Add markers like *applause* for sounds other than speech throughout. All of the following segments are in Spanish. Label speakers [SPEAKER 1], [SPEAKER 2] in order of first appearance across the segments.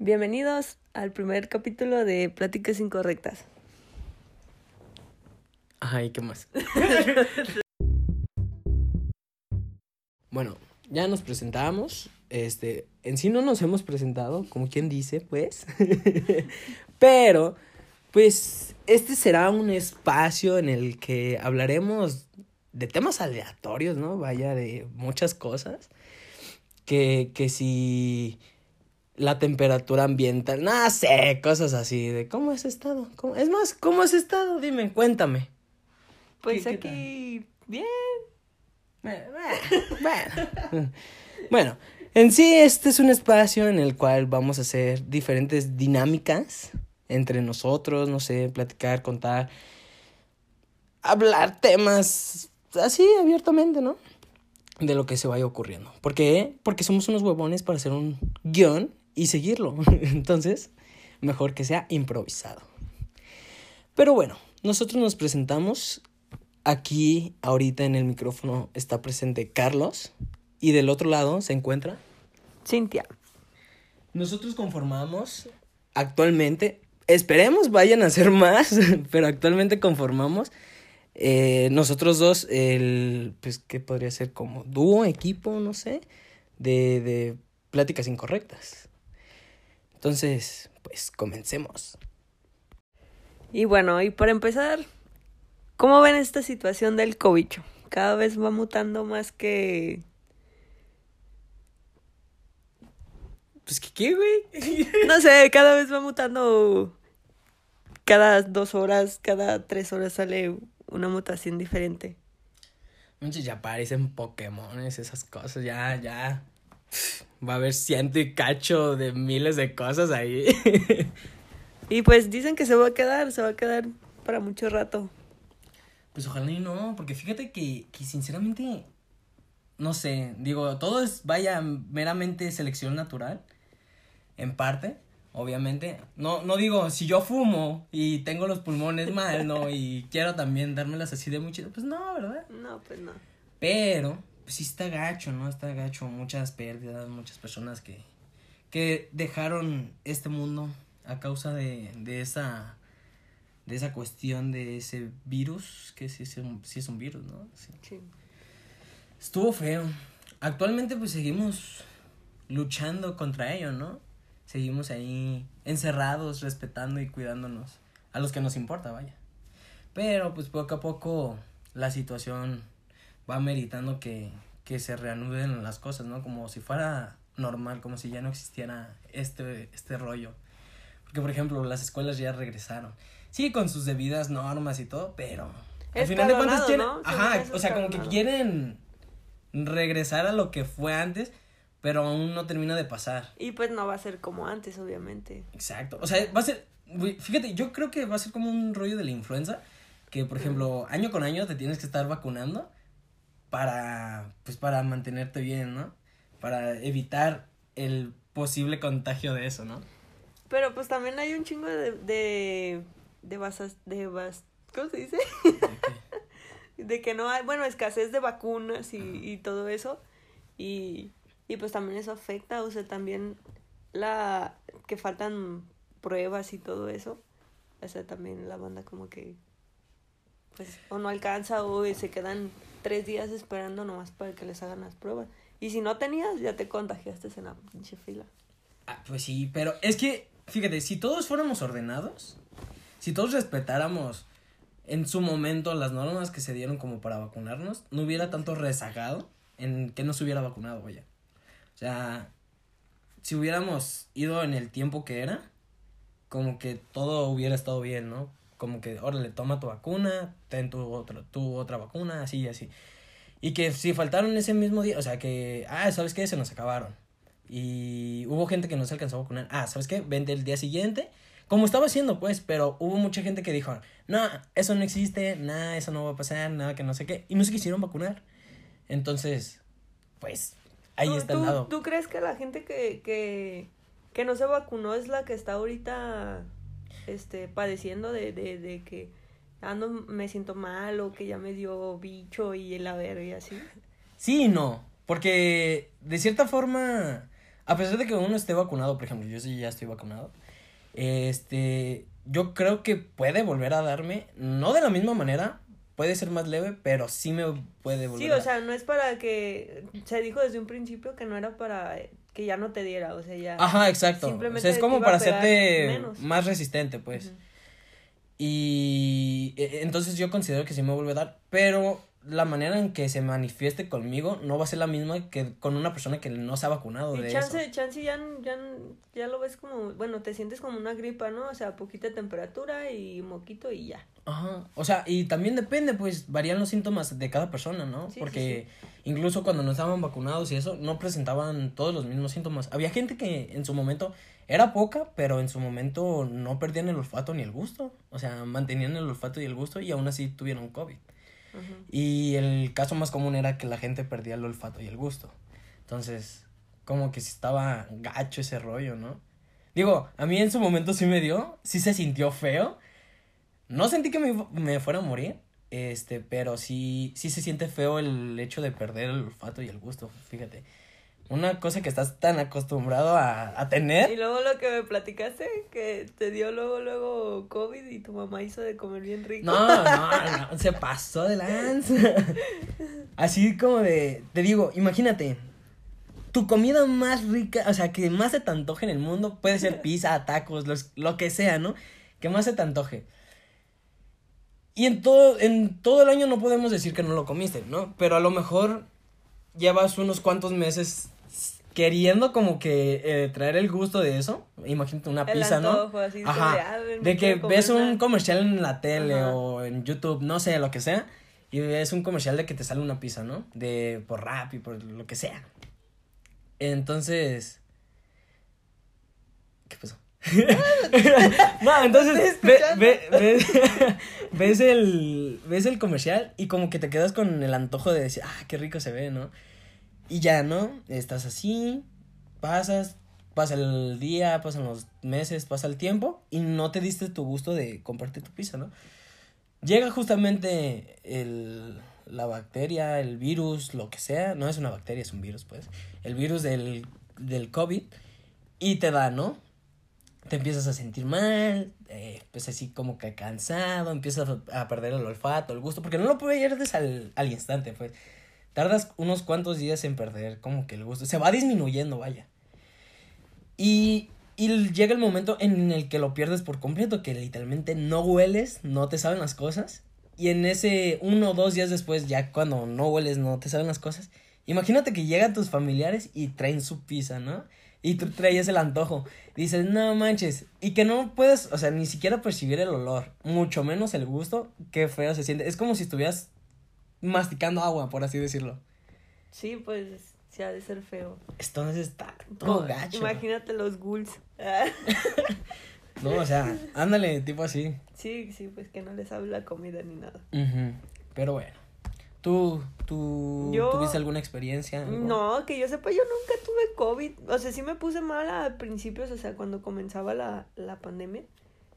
[SPEAKER 1] Bienvenidos al primer capítulo de Pláticas Incorrectas.
[SPEAKER 2] Ay, ¿qué más? bueno, ya nos presentamos. Este, en sí no nos hemos presentado, como quien dice, pues. *laughs* Pero, pues, este será un espacio en el que hablaremos de temas aleatorios, ¿no? Vaya, de muchas cosas. Que, que si la temperatura ambiental, no sé, cosas así, de cómo has estado. ¿Cómo? Es más, ¿cómo has estado? Dime, cuéntame.
[SPEAKER 1] Pues
[SPEAKER 2] ¿Qué- qué
[SPEAKER 1] aquí, bien.
[SPEAKER 2] Bueno, bueno. *laughs* Bueno, en sí este es un espacio en el cual vamos a hacer diferentes dinámicas entre nosotros, no sé, platicar, contar, hablar temas así abiertamente, ¿no? De lo que se vaya ocurriendo. ¿Por qué? Porque somos unos huevones para hacer un guion y seguirlo. *laughs* Entonces, mejor que sea improvisado. Pero bueno, nosotros nos presentamos. Aquí, ahorita en el micrófono, está presente Carlos. Y del otro lado se encuentra.
[SPEAKER 1] Cintia.
[SPEAKER 2] Nosotros conformamos actualmente. Esperemos vayan a ser más, *laughs* pero actualmente conformamos. eh, nosotros dos, el. Pues, ¿qué podría ser? Como dúo, equipo, no sé. De, de pláticas incorrectas. Entonces, pues comencemos.
[SPEAKER 1] Y bueno, y para empezar, ¿cómo ven esta situación del cobicho? Cada vez va mutando más que...
[SPEAKER 2] Pues, ¿qué, qué güey? *laughs*
[SPEAKER 1] No sé, cada vez va mutando. Cada dos horas, cada tres horas sale una mutación diferente.
[SPEAKER 2] Manches, ya parecen Pokémones, esas cosas, ya, ya. Va a haber ciento y cacho de miles de cosas ahí. *laughs*
[SPEAKER 1] Y pues dicen que se va a quedar, se va a quedar para mucho rato.
[SPEAKER 2] Pues ojalá y no, porque fíjate que, que sinceramente, no sé, digo, todo es, vaya, meramente selección natural, en parte, obviamente. No, no digo, si yo fumo y tengo los pulmones mal, ¿no? *laughs* Y quiero también dármelas así de muy chido, pues no, ¿verdad?
[SPEAKER 1] No, pues no.
[SPEAKER 2] Pero, pues sí está gacho, ¿no? Está gacho, muchas pérdidas, muchas personas que, que dejaron este mundo a causa de, de esa de esa cuestión de ese virus, que sí es un, sí es un virus, ¿no? Sí.
[SPEAKER 1] Sí.
[SPEAKER 2] Estuvo feo. Actualmente pues seguimos luchando contra ello, ¿no? Seguimos ahí encerrados, respetando y cuidándonos a los que nos importa, vaya. Pero pues poco a poco la situación va meritando que, que se reanuden las cosas, ¿no? Como si fuera normal, como si ya no existiera este, este rollo. Porque, por ejemplo, las escuelas ya regresaron. Sí, con sus debidas normas y todo, pero... Al final de cuentas quieren...
[SPEAKER 1] ¿no?
[SPEAKER 2] Ajá, o sea, como que quieren regresar a lo que fue antes, pero aún no termina de pasar.
[SPEAKER 1] Y pues no va a ser como antes, obviamente.
[SPEAKER 2] Exacto. O sea, va a ser. Fíjate, yo creo que va a ser como un rollo de la influenza. Que, por ejemplo, año con año te tienes que estar vacunando para. Pues para mantenerte bien, ¿no? Para evitar el posible contagio de eso, ¿no?
[SPEAKER 1] Pero pues también hay un chingo de... de... de basas... de bas... ¿Cómo se dice? de *laughs* que no hay, bueno, escasez de vacunas y, y todo eso. Y, y pues también eso afecta, o sea, también la que faltan pruebas y todo eso. O sea, también la banda como que pues o no alcanza o se quedan tres días esperando nomás para que les hagan las pruebas. Y si no tenías, ya te contagiaste en la pinche fila.
[SPEAKER 2] Ah, pues sí, pero es que, fíjate, si todos fuéramos ordenados, si todos respetáramos en su momento las normas que se dieron como para vacunarnos, no hubiera tanto rezagado en que no se hubiera vacunado, vaya. O sea, si hubiéramos ido en el tiempo que era, como que todo hubiera estado bien, ¿no? Como que, órale, toma tu vacuna, ten tu, otro, tu otra vacuna, así y así. Y que si faltaron ese mismo día, o sea que, ah, ¿sabes qué? Se nos acabaron. Y hubo gente que no se alcanzó a vacunar. Ah, ¿sabes qué? Vente el día siguiente. Como estaba haciendo, pues, pero hubo mucha gente que dijo, no, eso no existe, nada, eso no va a pasar, nada, que no sé qué. Y no se quisieron vacunar. Entonces, pues, ahí
[SPEAKER 1] ¿Tú-
[SPEAKER 2] está el lado.
[SPEAKER 1] ¿Tú crees que la gente que, que, que no se vacunó es la que está ahorita este, padeciendo de, de, de que ando, me siento mal o que ya me dio bicho y la verga y así?
[SPEAKER 2] Sí y no, porque de cierta forma a pesar de que uno esté vacunado, por ejemplo, yo sí ya estoy vacunado, este, yo creo que puede volver a darme, no de la misma manera, puede ser más leve, pero sí me puede volver
[SPEAKER 1] Sí, o sea, no es para que, se dijo desde un principio que no era para que ya no te diera, o sea, ya.
[SPEAKER 2] Ajá, exacto. o sea, es como para hacerte más resistente, pues. Y e, entonces yo considero que sí me vuelve a dar, pero la manera en que se manifieste conmigo no va a ser la misma que con una persona que no se ha vacunado.
[SPEAKER 1] Y de chance, chance ya, ya, ya lo ves como, bueno, te sientes como una gripa, ¿no? O sea, poquita temperatura y moquito y ya.
[SPEAKER 2] Ajá, o sea, y también depende, pues varían los síntomas de cada persona, ¿no? Porque incluso cuando no estaban vacunados y eso, no presentaban todos los mismos síntomas. Había gente que en su momento era poca, pero en su momento no perdían el olfato ni el gusto. O sea, mantenían el olfato y el gusto y aún así tuvieron COVID. Y el caso más común era que la gente perdía el olfato y el gusto. Entonces, como que estaba gacho ese rollo, ¿no? Digo, a mí en su momento sí me dio, sí se sintió feo. No sentí que me, me fuera a morir, este, pero sí, sí se siente feo el hecho de perder el olfato y el gusto, fíjate una cosa que estás tan acostumbrado a, a, tener.
[SPEAKER 1] Y luego lo que me platicaste, que te dio luego, luego COVID y tu mamá hizo de comer bien rico.
[SPEAKER 2] No, no, *laughs* no, se pasó de lanza. Así como de, te digo, imagínate, tu comida más rica, o sea, que más se te antoje en el mundo, puede ser pizza, tacos, los, lo que sea, ¿no? Que más se te antoje. Y en todo, en todo el año no podemos decir que no lo comiste, ¿no? Pero a lo mejor llevas unos cuantos meses queriendo como que eh, traer el gusto de eso, imagínate una pizza, ¿no? Así Ajá, de, que ves un comercial en la tele o en YouTube, no sé, lo que sea, y ves un comercial de que te sale una pizza, ¿no? De por rap y por lo que sea. Entonces, ¿qué pasó? *laughs* no, entonces *laughs* ves, el, ves el comercial y como que te quedas con el antojo de decir, ah, qué rico se ve, ¿no? Y ya, ¿no? Estás así, pasas, pasa el día, pasan los meses, pasa el tiempo y no te diste tu gusto de comprarte tu pizza, ¿no? Llega justamente el, la bacteria, el virus, lo que sea, no es una bacteria, es un virus, pues, el virus del, del COVID y te da, ¿no? Te empiezas a sentir mal, eh, pues así como que cansado, empiezas a, perder el olfato, el gusto, porque no lo pierdes al, al instante, pues tardas unos cuantos días en perder como que el gusto. Se va disminuyendo, vaya. Y, y llega el momento en el que lo pierdes por completo, que literalmente no hueles, no te saben las cosas. Y en ese uno o dos días después, ya cuando no hueles, no te saben las cosas. Imagínate que llegan tus familiares y traen su pizza, ¿no? Y tú traías el antojo. Dices, no manches. Y que no puedes, o sea, ni siquiera percibir el olor. Mucho menos el gusto. Qué feo se siente. Es como si estuvieras masticando agua, por así decirlo.
[SPEAKER 1] Sí, pues sí ha de ser feo.
[SPEAKER 2] Entonces está todo gacho.
[SPEAKER 1] Imagínate los ghouls. *laughs*
[SPEAKER 2] no, o sea, ándale, tipo así.
[SPEAKER 1] Sí, sí, pues que no les sabe la comida ni nada.
[SPEAKER 2] Pero bueno. ¿Tú, tú tuviste alguna experiencia?
[SPEAKER 1] No, que yo sepa, yo nunca tuve COVID. O sea, sí me puse mal a principios, o sea, cuando comenzaba la, la pandemia.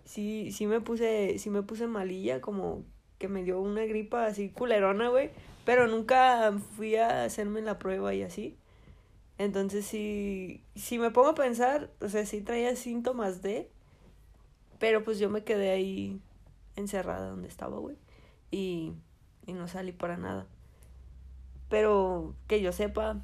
[SPEAKER 1] Sí, sí me puse, sí me puse malilla, como que me dio una gripa así culerona, güey. Pero nunca fui a hacerme la prueba y así. Entonces, si, si me pongo a pensar, o sea, sí traía síntomas de. Pero pues yo me quedé ahí encerrada donde estaba, güey. Y, y no salí para nada. Pero que yo sepa,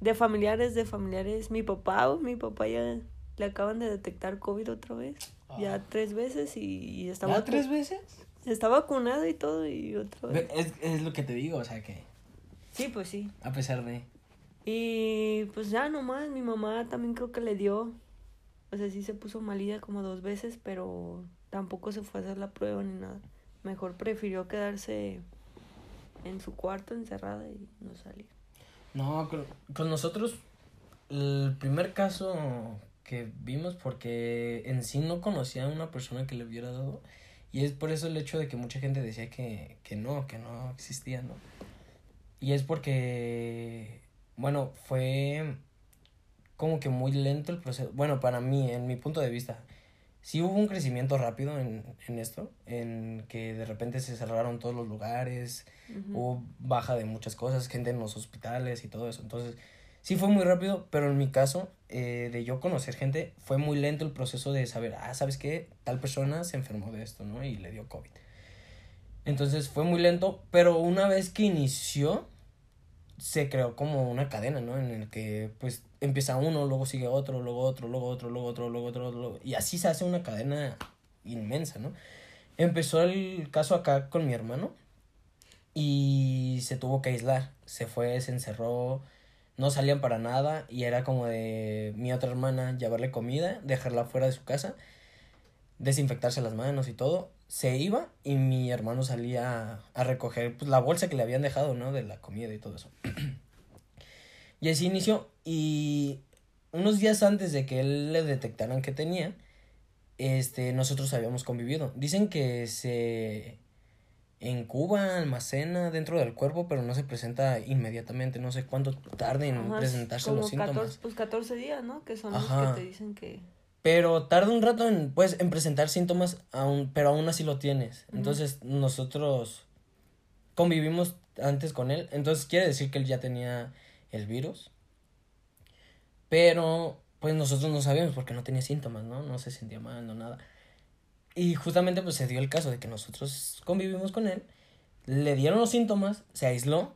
[SPEAKER 1] de familiares, de familiares, mi papá, mi papá ya le acaban de detectar COVID otra vez. Ya ah. tres veces y, y estaba.
[SPEAKER 2] ¿Ya tres veces?
[SPEAKER 1] Está vacunado y todo y otro.
[SPEAKER 2] Es, es lo que te digo, o sea que.
[SPEAKER 1] Sí, pues sí.
[SPEAKER 2] A pesar de.
[SPEAKER 1] Y pues ya nomás, mi mamá también creo que le dio. O sea, sí se puso malida como dos veces, pero tampoco se fue a hacer la prueba ni nada. Mejor prefirió quedarse en su cuarto encerrada y no salir.
[SPEAKER 2] No, con, con nosotros el primer caso que vimos, porque en sí no conocía a una persona que le hubiera dado, y es por eso el hecho de que mucha gente decía que, que no, que no existía, ¿no? Y es porque, bueno, fue como que muy lento el proceso. Bueno, para mí, en mi punto de vista, sí hubo un crecimiento rápido en, en esto, en que de repente se cerraron todos los lugares, hubo baja de muchas cosas, gente en los hospitales y todo eso. Entonces, sí fue muy rápido, pero en mi caso, eh, de yo conocer gente, fue muy lento el proceso de saber, ah, ¿sabes qué? Tal persona se enfermó de esto, ¿no? Y le dio COVID. Entonces fue muy lento, pero una vez que inició, se creó como una cadena, ¿no? En el que pues empieza uno, luego sigue otro, luego otro, luego otro, luego otro, luego otro, luego... y así se hace una cadena inmensa, ¿no? Empezó el caso acá con mi hermano y se tuvo que aislar, se fue, se encerró, no salían para nada y era como de mi otra hermana llevarle comida, dejarla fuera de su casa, desinfectarse las manos y todo se iba y mi hermano salía a recoger pues, la bolsa que le habían dejado, ¿no? De la comida y todo eso. *clears throat* y así inició. Y unos días antes de que él le detectaran que tenía, este, nosotros habíamos convivido. Dicen que se en Cuba almacena dentro del cuerpo, pero no se presenta inmediatamente. No sé cuánto tarde en presentarse los síntomas.
[SPEAKER 1] 14, pues 14 días, ¿no? Que son los que te dicen que
[SPEAKER 2] pero tarda un rato en, pues, en presentar síntomas, aún, pero aún así lo tienes. Entonces, nosotros convivimos antes con él. Entonces, quiere decir que él ya tenía el virus. Pero, pues, nosotros no sabíamos porque no tenía síntomas, ¿no? No se sentía mal, no nada. Y justamente, pues, se dio el caso de que nosotros convivimos con él. Le dieron los síntomas, se aisló.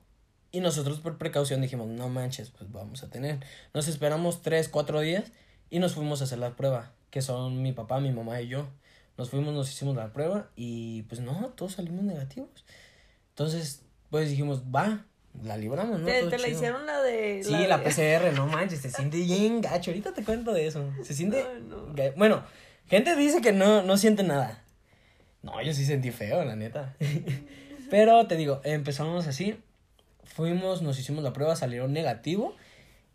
[SPEAKER 2] Y nosotros, por precaución, dijimos, no manches, pues vamos a tener. Nos esperamos tres, cuatro días y nos fuimos a hacer la prueba, que son mi papá, mi mamá y yo. Nos fuimos, nos hicimos la prueba y pues no, todos salimos negativos. Entonces, pues dijimos, va, la libramos, ¿no?
[SPEAKER 1] Te, la hicieron la de.
[SPEAKER 2] Sí, la, PCR, no manches, se siente bien gacho. Ahorita te cuento de eso. Se siente. Bueno, gente dice que no, no siente nada. No, yo sí sentí feo, la neta. *laughs* Pero te digo, empezamos así. Fuimos, nos hicimos la prueba, salieron negativo.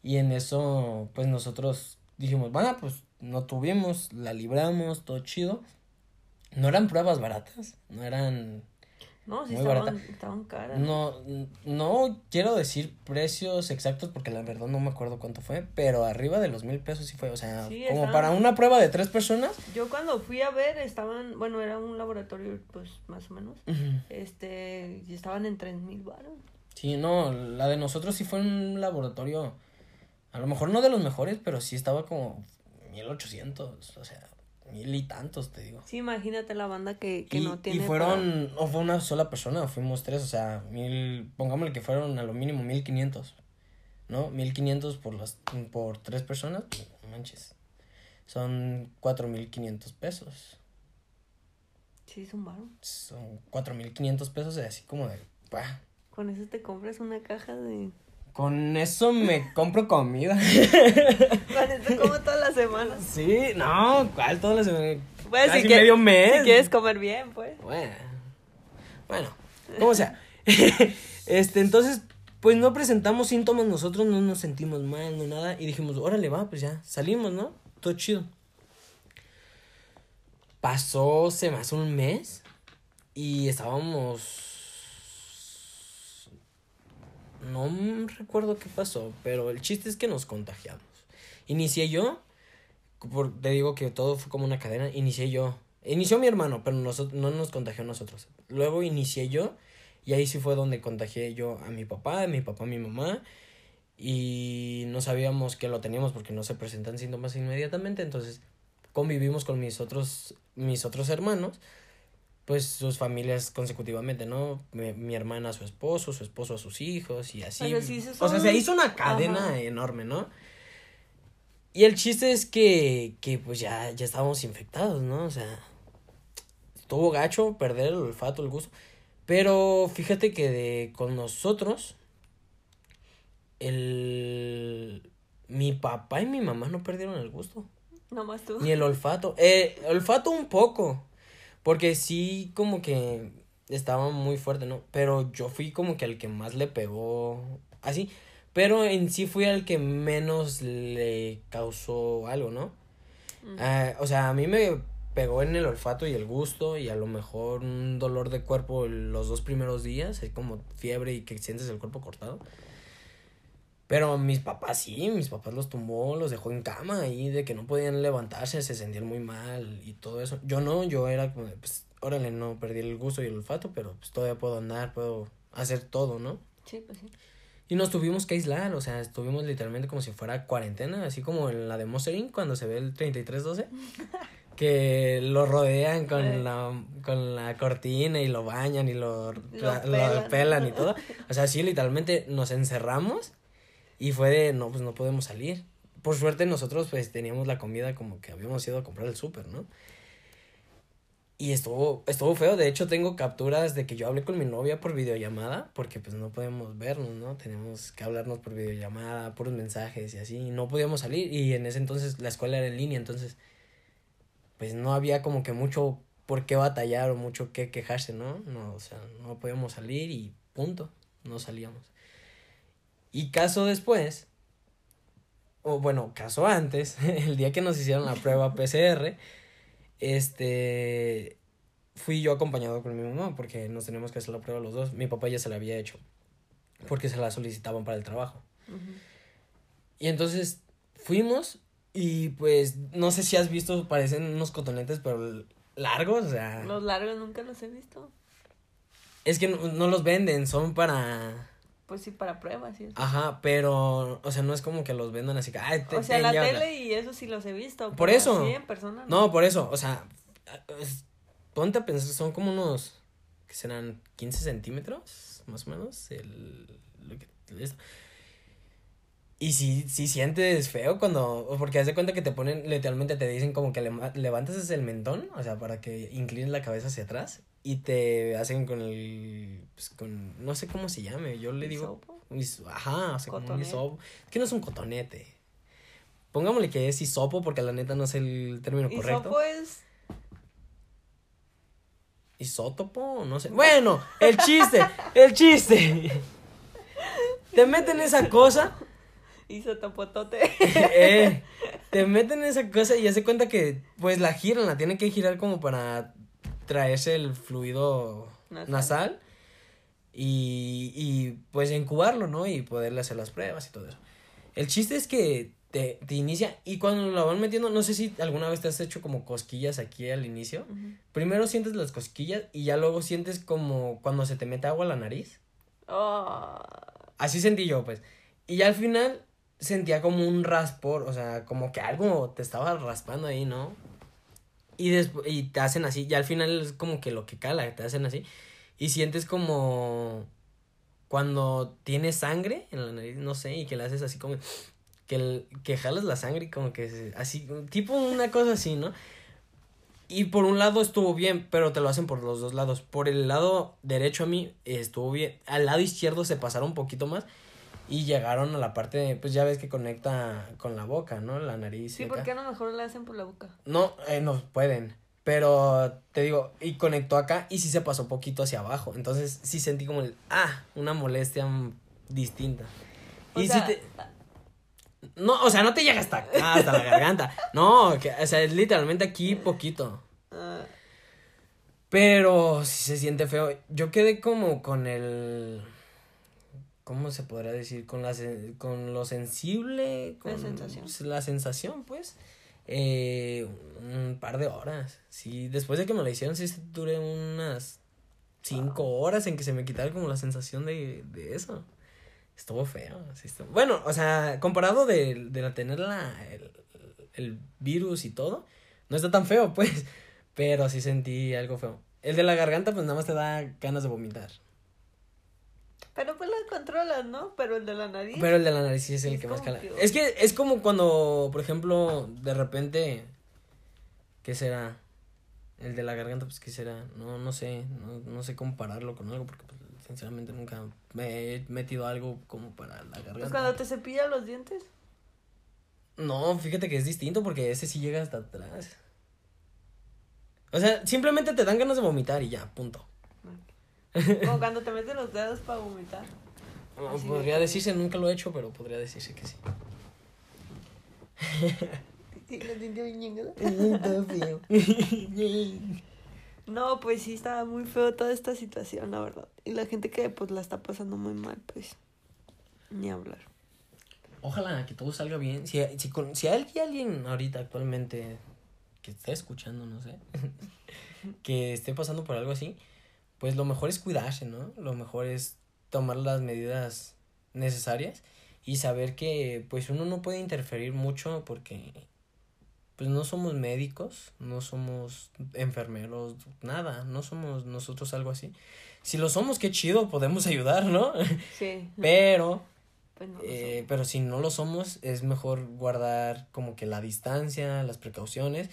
[SPEAKER 2] Y en eso, pues nosotros dijimos, bueno, pues no tuvimos, la libramos, todo chido. No eran pruebas baratas, no eran...
[SPEAKER 1] No, sí estaban, estaban caras.
[SPEAKER 2] No, no quiero decir precios exactos porque la verdad no me acuerdo cuánto fue, pero arriba de los mil pesos sí fue, o sea, como para una prueba de tres personas.
[SPEAKER 1] Yo cuando fui a ver estaban, bueno, era un laboratorio pues más o menos, este, y estaban en tres mil baros.
[SPEAKER 2] Sí, no, la de nosotros sí fue un laboratorio a lo mejor no de los mejores, pero sí estaba como 1800, o sea, mil y tantos, te digo.
[SPEAKER 1] Sí, imagínate la banda que, que no tiene.
[SPEAKER 2] Y fueron, o fue una sola persona, fuimos tres, o sea, mil, pongámosle que fueron a lo mínimo mil quinientos, ¿no? Mil quinientos por las, por tres personas, pues, manches. Son cuatro mil quinientos pesos.
[SPEAKER 1] Sí, es un baro.
[SPEAKER 2] Son cuatro mil quinientos pesos, así como de, bah.
[SPEAKER 1] Con eso te compras una caja de
[SPEAKER 2] con eso me *laughs* compro comida.
[SPEAKER 1] Con eso como todas las semanas.
[SPEAKER 2] Sí, no, ¿cuál todas las semanas?
[SPEAKER 1] Pues, Casi si medio mes. Si quieres comer bien, pues.
[SPEAKER 2] Bueno. Bueno, como sea. *laughs* este, entonces, pues no presentamos síntomas, nosotros no nos sentimos mal, no nada. Y dijimos, órale, va, pues ya, salimos, ¿no? Todo chido. Pasó, se me hace un mes. Y estábamos no recuerdo qué pasó, pero el chiste es que nos contagiamos. Inicié yo, por, te digo que todo fue como una cadena, inicié yo. Inició mi hermano, pero nosotros, no nos contagió a nosotros. Luego inicié yo, y ahí sí fue donde contagié yo a mi papá, a mi papá, a mi mamá. Y no sabíamos que lo teníamos porque no se presentan síntomas inmediatamente. Entonces convivimos con mis otros, mis otros hermanos pues sus familias consecutivamente, ¿no? Mi, hermana a su esposo, su esposo a sus hijos y así. O sea, se hizo una cadena enorme, ¿no? Y el chiste es que, que pues ya, ya estábamos infectados, ¿no? O sea, estuvo gacho perder el olfato, el gusto. Pero fíjate que de, con nosotros, el... Mi papá y mi mamá no perdieron el gusto.
[SPEAKER 1] No más tú.
[SPEAKER 2] Ni el olfato. Eh, olfato un poco. Porque sí, como que estaba muy fuerte, ¿no? Pero yo fui como que al que más le pegó así. Pero en sí fui al que menos le causó algo, ¿no? Ah, o sea, a mí me pegó en el olfato y el gusto y a lo mejor un dolor de cuerpo los dos primeros días, es como fiebre y que sientes el cuerpo cortado. Pero mis papás sí, mis papás los tumbó, los dejó en cama ahí de que no podían levantarse, se sentían muy mal y todo eso. Yo no, yo era como, pues, órale, no perdí el gusto y el olfato, pero pues todavía puedo andar, puedo hacer todo, ¿no?
[SPEAKER 1] Sí, pues sí.
[SPEAKER 2] Y nos tuvimos que aislar, o sea, estuvimos literalmente como si fuera cuarentena, así como en la de Monster cuando se ve el 3312. *laughs* que lo rodean con
[SPEAKER 1] Sí.
[SPEAKER 2] la, con la cortina y lo bañan y lo,
[SPEAKER 1] Lo
[SPEAKER 2] lo
[SPEAKER 1] pelan
[SPEAKER 2] y todo. *laughs* O sea, sí, literalmente nos encerramos y fue de, no, pues no podemos salir. Por suerte nosotros pues teníamos la comida como que habíamos ido a comprar el súper, ¿no? Y estuvo, estuvo feo, de hecho tengo capturas de que yo hablé con mi novia por videollamada, porque pues no podemos vernos, ¿no? Tenemos que hablarnos por videollamada, puros mensajes y así, y no podíamos salir, y en ese entonces la escuela era en línea, entonces pues no había como que mucho por qué batallar o mucho que quejarse, ¿no? No, o sea, no podíamos salir y punto, no salíamos. Y caso después, o bueno, caso antes, *laughs* el día que nos hicieron la prueba PCR, este, fui yo acompañado con mi mamá porque nos teníamos que hacer la prueba los dos. Mi papá ya se la había hecho porque se la solicitaban para el trabajo. Y entonces fuimos y pues no sé si has visto, parecen unos cotonetes pero largos, o sea,
[SPEAKER 1] Los largos nunca los he visto.
[SPEAKER 2] es que no, no los venden, son para...
[SPEAKER 1] Pues sí, para pruebas y eso.
[SPEAKER 2] Ajá, pero, o sea, no es como que los vendan así que... "Ay, te-
[SPEAKER 1] o sea,
[SPEAKER 2] ten,
[SPEAKER 1] la
[SPEAKER 2] llévatela".
[SPEAKER 1] tele y eso sí los he visto.
[SPEAKER 2] Por eso.
[SPEAKER 1] Sí, en persona.
[SPEAKER 2] No, por eso, o sea, es- ponte a pensar, son como unos, que serán 15 centímetros, más o menos, el, lo que, esto. Y si, si sientes feo cuando, porque haz de cuenta que te ponen, literalmente te dicen como que lema- levantes el mentón, o sea, para que inclines la cabeza hacia atrás y te hacen con el, pues con, no sé cómo se llame, yo le digo, his- ajá, o sea, como un hisopo, es que no es un cotonete. Pongámosle que es hisopo porque la neta no sé el término correcto.
[SPEAKER 1] Hisopo es.
[SPEAKER 2] isótopo, no sé. Bueno, el chiste, el chiste. Te meten esa cosa,
[SPEAKER 1] Isotopotote. *laughs*
[SPEAKER 2] eh, te meten esa cosa y hace cuenta que pues la giran, la tienen que girar como para traerse el fluido
[SPEAKER 1] Nasal.
[SPEAKER 2] nasal, y, y pues incubarlo, ¿no? Y poderle hacer las pruebas y todo eso. El chiste es que te, te inicia y cuando lo van metiendo, no sé si alguna vez te has hecho como cosquillas aquí al inicio. Primero sientes las cosquillas y ya luego sientes como cuando se te mete agua a la nariz.
[SPEAKER 1] Oh,
[SPEAKER 2] Así sentí yo, pues. Y ya al final sentía como un raspor, o sea, como que algo te estaba raspando ahí, ¿no? Y después, y te hacen así, y al final es como que lo que cala, te hacen así. Y sientes como cuando tienes sangre en la nariz, no sé, y que le haces así como que, el- que jalas la sangre como que así, tipo una cosa así, ¿no? Y por un lado estuvo bien, pero te lo hacen por los dos lados. Por el lado derecho a mí estuvo bien. Al lado izquierdo se pasaron un poquito más y llegaron a la parte, pues ya ves que conecta con la boca, ¿no? La nariz. y
[SPEAKER 1] sí. ¿por qué a lo mejor le hacen por la boca?
[SPEAKER 2] No, eh, no pueden. Pero te digo, y conectó acá y sí se pasó poquito hacia abajo. Entonces sí sentí como el, ah, una molestia distinta.
[SPEAKER 1] O
[SPEAKER 2] y
[SPEAKER 1] sea,
[SPEAKER 2] sí te... No, o sea, no te llega hasta acá, hasta la garganta. *laughs* No, que, o sea, es literalmente aquí poquito.
[SPEAKER 1] ah,
[SPEAKER 2] Pero sí se siente feo. Yo quedé como con el. ¿Cómo se podría decir? Con, la, con lo sensible. Con
[SPEAKER 1] La sensación.
[SPEAKER 2] La sensación, pues. eh, un par de horas. Sí, después de que me la hicieron, sí duré unas cinco horas en que se me quitara como la sensación de, de eso. Estuvo feo. sí estuvo- Bueno, o sea, comparado de, de la tener la, el, el virus y todo, no está tan feo, pues. Pero sí sentí algo feo. El de la garganta, pues nada más te da ganas de vomitar.
[SPEAKER 1] Pero pues la controlas, ¿no? Pero el de la nariz.
[SPEAKER 2] Pero el de la nariz sí es el
[SPEAKER 1] Es
[SPEAKER 2] que más cala.
[SPEAKER 1] que-
[SPEAKER 2] Es que es como cuando, por ejemplo, de repente. ¿Qué será? El de la garganta, pues qué será. No, no sé. No, no sé compararlo con algo porque, pues, sinceramente, nunca me he metido algo como para la
[SPEAKER 1] Pues
[SPEAKER 2] garganta.
[SPEAKER 1] cuando te cepillas los dientes.
[SPEAKER 2] No, fíjate que es distinto porque ese sí llega hasta atrás. O sea, simplemente te dan ganas de vomitar y ya, punto.
[SPEAKER 1] Como *laughs* cuando te metes los dedos para vomitar.
[SPEAKER 2] No,
[SPEAKER 1] de
[SPEAKER 2] podría
[SPEAKER 1] que-
[SPEAKER 2] decirse, nunca lo he hecho, pero podría decirse que sí. *laughs* *laughs*
[SPEAKER 1] No, pues sí, estaba muy feo toda esta situación, la verdad. Y la gente que pues la está pasando muy mal, pues ni hablar.
[SPEAKER 2] Ojalá que todo salga bien. Si, si, con- si hay alguien ahorita actualmente que esté escuchando, no sé, que esté pasando por algo así, pues lo mejor es cuidarse, ¿no? Lo mejor es tomar las medidas necesarias y saber que pues uno no puede interferir mucho porque pues no somos médicos, no somos enfermeros, nada, no somos nosotros algo así. Si lo somos, qué chido, podemos *laughs* ayudar, ¿no?
[SPEAKER 1] Sí.
[SPEAKER 2] Pero,
[SPEAKER 1] Pues no
[SPEAKER 2] eh, pero si no lo somos, es mejor guardar como que la distancia, las precauciones.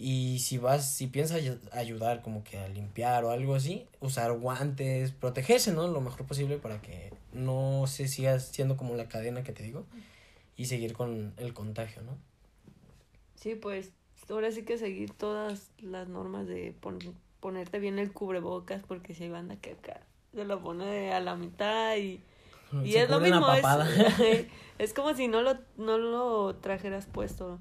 [SPEAKER 2] Y si vas, si piensas ay- ayudar como que a limpiar o algo así, usar guantes, protegerse, ¿no? Lo mejor posible para que no se siga siendo como la cadena que te digo y seguir con el contagio, ¿no?
[SPEAKER 1] Sí, pues ahora sí que seguir todas las normas de pon- ponerte bien el cubrebocas porque si hay banda que acá se lo pone a la mitad y, *laughs* y
[SPEAKER 2] Se
[SPEAKER 1] es lo mismo, es, *laughs* es como si no lo, no lo trajeras puesto.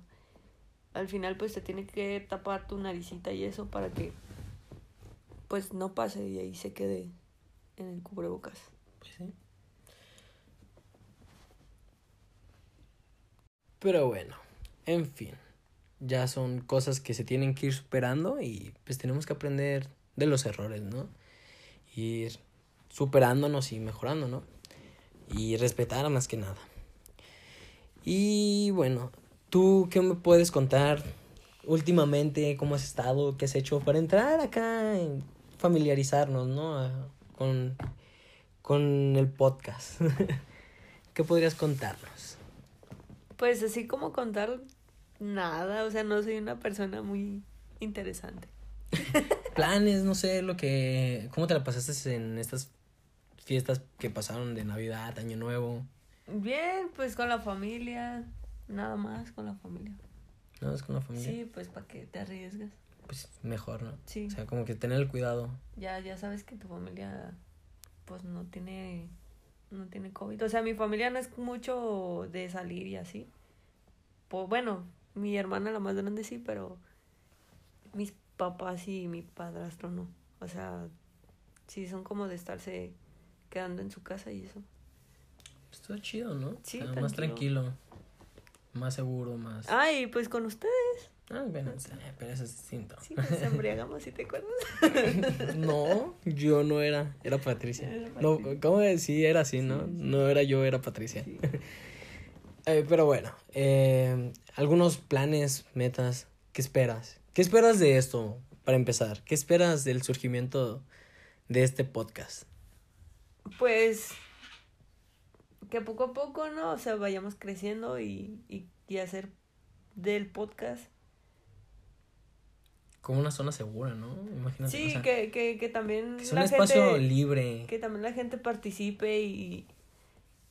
[SPEAKER 1] Al final pues te tiene que tapar tu naricita y eso para que pues no pase y ahí se quede en el cubrebocas.
[SPEAKER 2] Pues sí. Pero bueno, en fin, ya son cosas que se tienen que ir superando y pues tenemos que aprender de los errores, ¿no? Ir superándonos y mejorando, ¿no? Y respetar más que nada. Y bueno, ¿tú qué me puedes contar últimamente? ¿Cómo has estado? ¿Qué has hecho para entrar acá en familiarizarnos, ¿no? A- con, con el podcast. *laughs* ¿Qué podrías contarnos?
[SPEAKER 1] Pues así como contar nada, o sea, no soy una persona muy interesante. *laughs*
[SPEAKER 2] Planes, no sé, lo que... ¿Cómo te la pasaste en estas fiestas que pasaron de Navidad, Año Nuevo?
[SPEAKER 1] Bien, pues con la familia, nada más con la familia.
[SPEAKER 2] ¿No? Es con la familia.
[SPEAKER 1] Sí, pues para que te arriesgas.
[SPEAKER 2] Pues mejor, ¿no?
[SPEAKER 1] Sí.
[SPEAKER 2] O sea, como que tener el cuidado.
[SPEAKER 1] Ya, ya sabes que tu familia, pues no tiene, no tiene COVID. O sea, mi familia no es mucho de salir y así. Pues bueno, mi hermana la más grande sí, pero mis papás y mi padrastro no. O sea, sí son como de estarse quedando en su casa y eso.
[SPEAKER 2] Pues todo chido, ¿no?
[SPEAKER 1] Sí,
[SPEAKER 2] O sea, más
[SPEAKER 1] tranquilo.
[SPEAKER 2] Más seguro, más...
[SPEAKER 1] Ay, pues con ustedes.
[SPEAKER 2] Ah, bueno, sí, pero eso es distinto.
[SPEAKER 1] Sí, nos embriagamos, ¿sí te acuerdas? *laughs*
[SPEAKER 2] No, yo no era, era Patricia.
[SPEAKER 1] Era
[SPEAKER 2] No. ¿cómo decir? Era así, ¿no?
[SPEAKER 1] Sí, sí.
[SPEAKER 2] No era yo, era Patricia.
[SPEAKER 1] Sí. *laughs*
[SPEAKER 2] Eh, pero bueno, eh, algunos planes, metas, ¿qué esperas? ¿Qué esperas de esto para empezar? ¿Qué esperas del surgimiento de este podcast?
[SPEAKER 1] Pues que poco a poco, ¿no? O sea, vayamos creciendo y, y, y hacer del podcast.
[SPEAKER 2] Como una zona segura, ¿no? Imagínate.
[SPEAKER 1] Sí,
[SPEAKER 2] o sea,
[SPEAKER 1] que, que, que también
[SPEAKER 2] que
[SPEAKER 1] la
[SPEAKER 2] un espacio libre.
[SPEAKER 1] que también la gente participe y,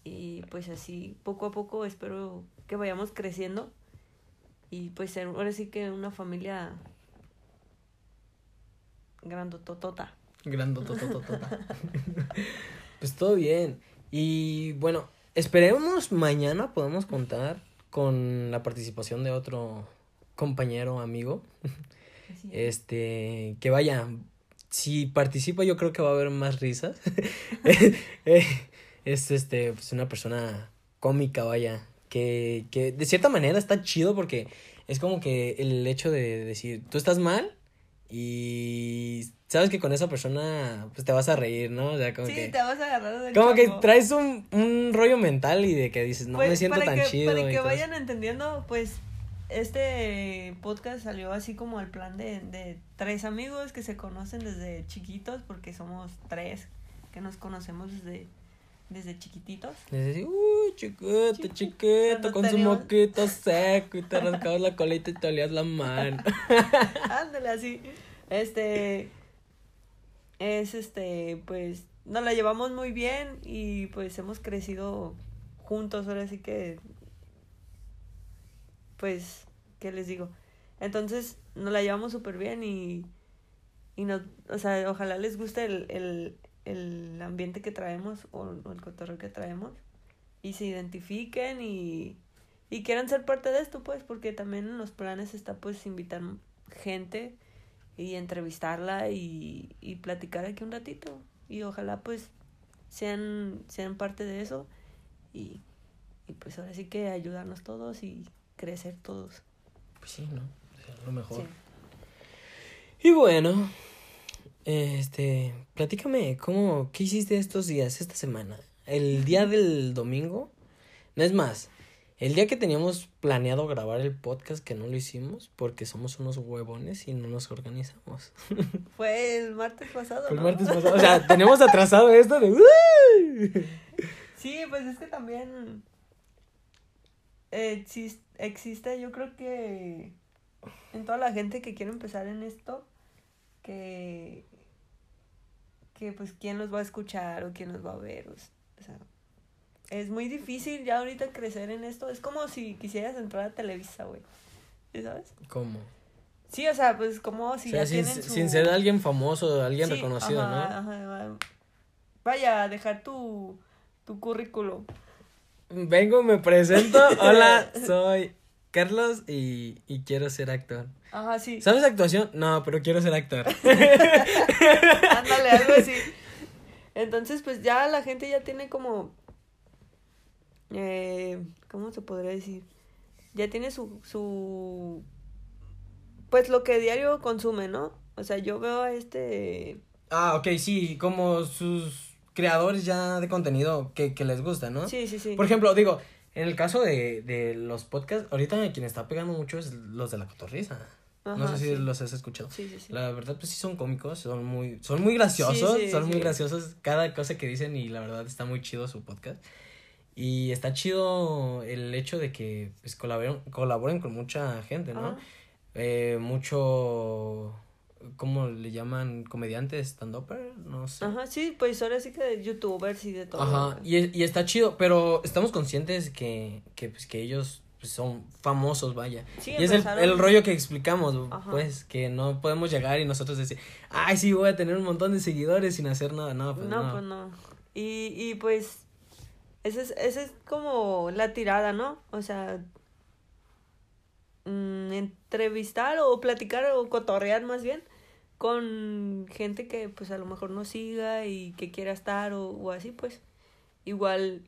[SPEAKER 1] y pues así, poco a poco espero que vayamos creciendo y pues ser ahora sí que una familia grandototota.
[SPEAKER 2] Grandotototota. *laughs* pues todo bien. Y bueno, esperemos mañana podemos contar con la participación de otro compañero, amigo. Este, que vaya, si participa yo creo que va a haber más risas. *laughs* *laughs* es este, pues una persona cómica, vaya, que, que de cierta manera está chido porque es como que el hecho de decir, tú estás mal y sabes que con esa persona pues te vas a reír, ¿no? O sea, como
[SPEAKER 1] sí,
[SPEAKER 2] que...
[SPEAKER 1] te vas a agarrar del
[SPEAKER 2] Como que traes un, un rollo mental y de que dices, no
[SPEAKER 1] Pues,
[SPEAKER 2] me siento tan
[SPEAKER 1] que,
[SPEAKER 2] chido.
[SPEAKER 1] Para que vayan entendiendo, pues este podcast salió así como al plan de, de tres amigos que se conocen desde chiquitos, porque somos tres que nos conocemos desde, desde chiquititos.
[SPEAKER 2] Les decía, uy, chiquito,
[SPEAKER 1] Chiquito.
[SPEAKER 2] chiquito, con su moquito seco y te rascabas la colita y te olías la mano. *laughs*
[SPEAKER 1] Ándale así. Este es este, pues nos la llevamos muy bien y pues hemos crecido juntos, ahora sí que pues, ¿qué les digo? Entonces nos la llevamos súper bien y, y nos, o sea, ojalá les guste el, el, el ambiente que traemos o, o el cotorreo que traemos y se identifiquen y, y quieran ser parte de esto, pues, porque también en los planes está pues invitar gente y entrevistarla y, y platicar aquí un ratito y ojalá pues sean, sean parte de eso y, y pues ahora sí que ayudarnos todos y crecer todos.
[SPEAKER 2] Pues sí, ¿no? Lo mejor.
[SPEAKER 1] Sí.
[SPEAKER 2] Y bueno, este, platícame, ¿cómo, qué hiciste estos días, esta semana? el día del domingo, no es más, el día que teníamos planeado grabar el podcast que no lo hicimos porque somos unos huevones y no nos organizamos. *laughs*
[SPEAKER 1] Fue el martes pasado.
[SPEAKER 2] Fue el
[SPEAKER 1] ¿no?
[SPEAKER 2] martes pasado, o sea, tenemos atrasado esto de... "Uy".
[SPEAKER 1] Sí, pues es que también exis- existe, yo creo que en toda la gente que quiere empezar en esto, que, que pues quién los va a escuchar o quién los va a ver. O sea, es muy difícil ya ahorita crecer en esto. Es como si quisieras entrar a Televisa, güey. ¿Sí ¿Sabes?
[SPEAKER 2] ¿Cómo?
[SPEAKER 1] Sí, o sea, pues como si
[SPEAKER 2] o sea,
[SPEAKER 1] ya
[SPEAKER 2] sin,
[SPEAKER 1] tienen su...
[SPEAKER 2] sin ser alguien famoso, alguien
[SPEAKER 1] Sí,
[SPEAKER 2] reconocido,
[SPEAKER 1] ajá,
[SPEAKER 2] ¿no?
[SPEAKER 1] ajá, va- Vaya, dejar tu, tu currículum.
[SPEAKER 2] Vengo, me presento. Hola, *laughs* soy Carlos y, y quiero ser actor.
[SPEAKER 1] Ajá, sí.
[SPEAKER 2] ¿Sabes actuación? No, pero quiero ser actor. *laughs*
[SPEAKER 1] Ándale, algo así. Entonces, pues ya la gente ya tiene como. Eh, ¿Cómo se podría decir? Ya tiene su, su. Pues lo que diario consume, ¿no? O sea, yo veo a este.
[SPEAKER 2] Ah, ok, sí, como sus creadores ya de contenido que, que les gusta, ¿no?
[SPEAKER 1] Sí, sí, sí.
[SPEAKER 2] Por ejemplo, digo, en el caso de, de los podcasts, ahorita quien está pegando mucho es los de la cotorriza. no sé si
[SPEAKER 1] sí.
[SPEAKER 2] los has escuchado.
[SPEAKER 1] Sí, sí, sí.
[SPEAKER 2] La verdad, pues sí son cómicos, son muy, son muy graciosos, son muy graciosos cada cosa que dicen y la verdad está muy chido su podcast. Y está chido el hecho de que pues colaboren, colaboren con mucha gente, ¿no?
[SPEAKER 1] Ajá.
[SPEAKER 2] Eh, mucho, ¿cómo le llaman? Comediantes, stand-upper, no sé.
[SPEAKER 1] Ajá, sí, pues ahora sí que de youtubers y de todo.
[SPEAKER 2] Ajá, y, y está chido, pero estamos conscientes que, que, pues, que ellos pues, son famosos, vaya.
[SPEAKER 1] Sí,
[SPEAKER 2] y es el, el rollo que explicamos,
[SPEAKER 1] Ajá.
[SPEAKER 2] pues, que no podemos llegar y nosotros decir, ay, sí, voy a tener un montón de seguidores sin hacer nada, no, pues
[SPEAKER 1] no,
[SPEAKER 2] no.
[SPEAKER 1] pues no. Y, y pues, esa es, esa es como la tirada, ¿no? O sea, mm, entrevistar o platicar o cotorrear más bien con gente que pues a lo mejor no siga y que quiera estar o, o así, pues igual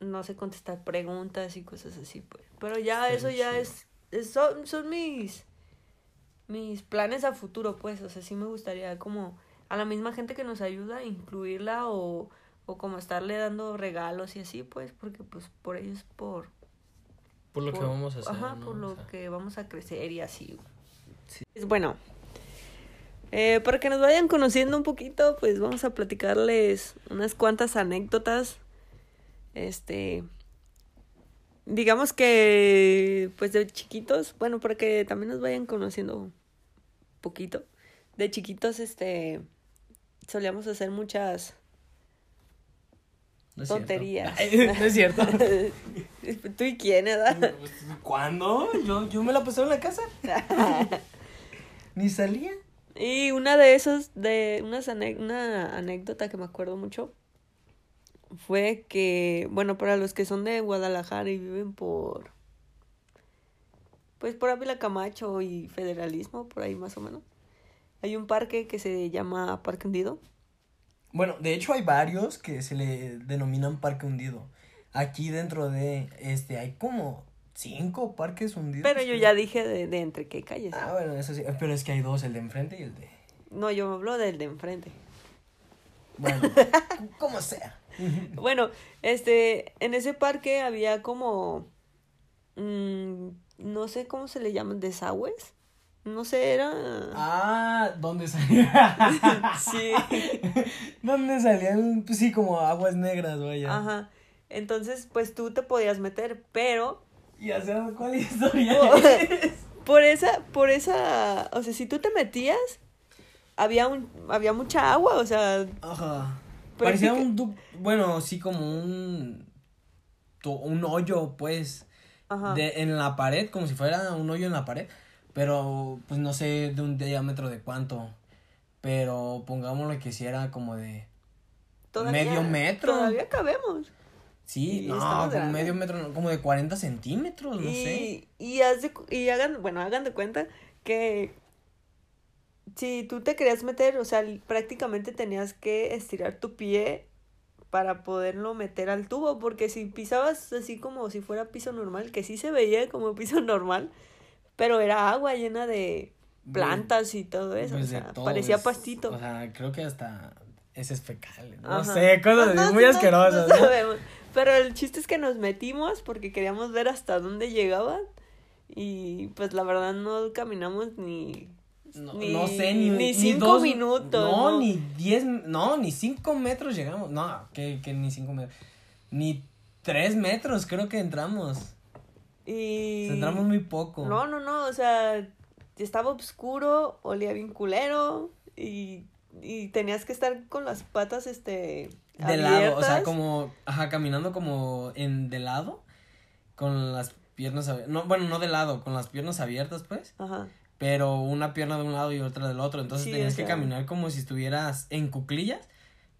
[SPEAKER 1] no sé contestar preguntas y cosas así, pues. Pero ya
[SPEAKER 2] Está
[SPEAKER 1] eso ya es, es- son, son mis mis planes a futuro, pues, o sea, sí me gustaría como a la misma gente que nos ayuda incluirla o, o como estarle dando regalos y así, pues, porque pues por ellos por
[SPEAKER 2] Por lo que vamos a hacer.
[SPEAKER 1] Ajá,
[SPEAKER 2] ¿no?
[SPEAKER 1] por
[SPEAKER 2] O
[SPEAKER 1] lo
[SPEAKER 2] sea,
[SPEAKER 1] que vamos a crecer y así.
[SPEAKER 2] Sí.
[SPEAKER 1] Bueno, eh, para que nos vayan conociendo un poquito, pues vamos a platicarles unas cuantas anécdotas. Este, digamos que, pues de chiquitos, bueno, para que también nos vayan conociendo un poquito. De chiquitos, este, solíamos hacer muchas
[SPEAKER 2] no es cierto.
[SPEAKER 1] tonterías.
[SPEAKER 2] Ay, *laughs* no es cierto. *laughs*
[SPEAKER 1] ¿Tú y quién, edad?
[SPEAKER 2] ¿Cuándo? Yo, yo me la pasaba en la casa. *laughs* Ni salía.
[SPEAKER 1] Y una de esos, de unas ane- una anécdota que me acuerdo mucho, fue que, bueno, para los que son de Guadalajara y viven por, pues por Ávila Camacho y Federalismo, por ahí más o menos, hay un parque que se llama Parque Hundido.
[SPEAKER 2] Bueno, de hecho hay varios que se le denominan parque hundido. Aquí dentro de este hay como cinco parques hundidos.
[SPEAKER 1] Pero yo ya dije de, de entre qué calles.
[SPEAKER 2] Ah, bueno, eso sí. Pero es que hay dos, el de enfrente y el de.
[SPEAKER 1] No, yo me hablo del de enfrente.
[SPEAKER 2] Bueno, *laughs* *laughs* como sea.
[SPEAKER 1] Bueno, este, en ese parque había como, mm, no sé cómo se le llaman, desagües. No sé, era...
[SPEAKER 2] Ah, ¿dónde salía? *laughs*
[SPEAKER 1] Sí. *laughs*
[SPEAKER 2] ¿Dónde salían? Pues sí, como aguas negras, vaya.
[SPEAKER 1] Ajá. Entonces, pues tú te podías meter, pero
[SPEAKER 2] Y hacer cuál *laughs* historia
[SPEAKER 1] Oh.
[SPEAKER 2] es?
[SPEAKER 1] por esa, por esa, o sea, si tú te metías, había un, había mucha agua, o sea,
[SPEAKER 2] Ajá. Parecía
[SPEAKER 1] que-
[SPEAKER 2] un bueno, sí como un un hoyo, pues,
[SPEAKER 1] ajá.
[SPEAKER 2] de en la pared, como si fuera un hoyo en la pared, pero pues no sé de un diámetro de cuánto, pero pongámosle que si era como de medio metro.
[SPEAKER 1] Todavía cabemos.
[SPEAKER 2] sí,
[SPEAKER 1] Y
[SPEAKER 2] no, como medio metro, como de 40 centímetros, no sé.
[SPEAKER 1] y, y, haz de y hagan, bueno, hagan de cuenta que si tú te querías meter, o sea, prácticamente tenías que estirar tu pie para poderlo meter al tubo, porque si pisabas así como si fuera piso normal, que sí se veía como piso *laughs* normal, pero era agua llena de plantas y todo eso,
[SPEAKER 2] Pues
[SPEAKER 1] o sea, parecía
[SPEAKER 2] es-
[SPEAKER 1] pastito.
[SPEAKER 2] O sea, creo que hasta ese es fecal. No
[SPEAKER 1] Ajá.
[SPEAKER 2] sé, cosas
[SPEAKER 1] No,
[SPEAKER 2] muy
[SPEAKER 1] no,
[SPEAKER 2] asquerosas.
[SPEAKER 1] sabemos. Pero el chiste es que nos metimos porque queríamos ver hasta dónde llegaban. Y pues la verdad no caminamos ni.
[SPEAKER 2] No,
[SPEAKER 1] ni,
[SPEAKER 2] no sé, ni,
[SPEAKER 1] ni cinco
[SPEAKER 2] dos-
[SPEAKER 1] minutos.
[SPEAKER 2] No,
[SPEAKER 1] No,
[SPEAKER 2] ni diez, no, ni cinco metros llegamos. No, que, que ni cinco metros. Ni tres metros creo que entramos.
[SPEAKER 1] Y.
[SPEAKER 2] Entramos muy poco.
[SPEAKER 1] No, no, no. O sea, estaba oscuro, olía bien culero. Y, y tenías que estar con las patas, este.
[SPEAKER 2] de lado, o sea, como, ajá, caminando como en de lado, con las piernas abiertas, no, bueno, no de lado, con las piernas abiertas, pues,
[SPEAKER 1] Ajá.
[SPEAKER 2] pero una pierna de un lado y otra del otro, entonces
[SPEAKER 1] Sí,
[SPEAKER 2] tenías
[SPEAKER 1] o
[SPEAKER 2] que caminar como si estuvieras en cuclillas,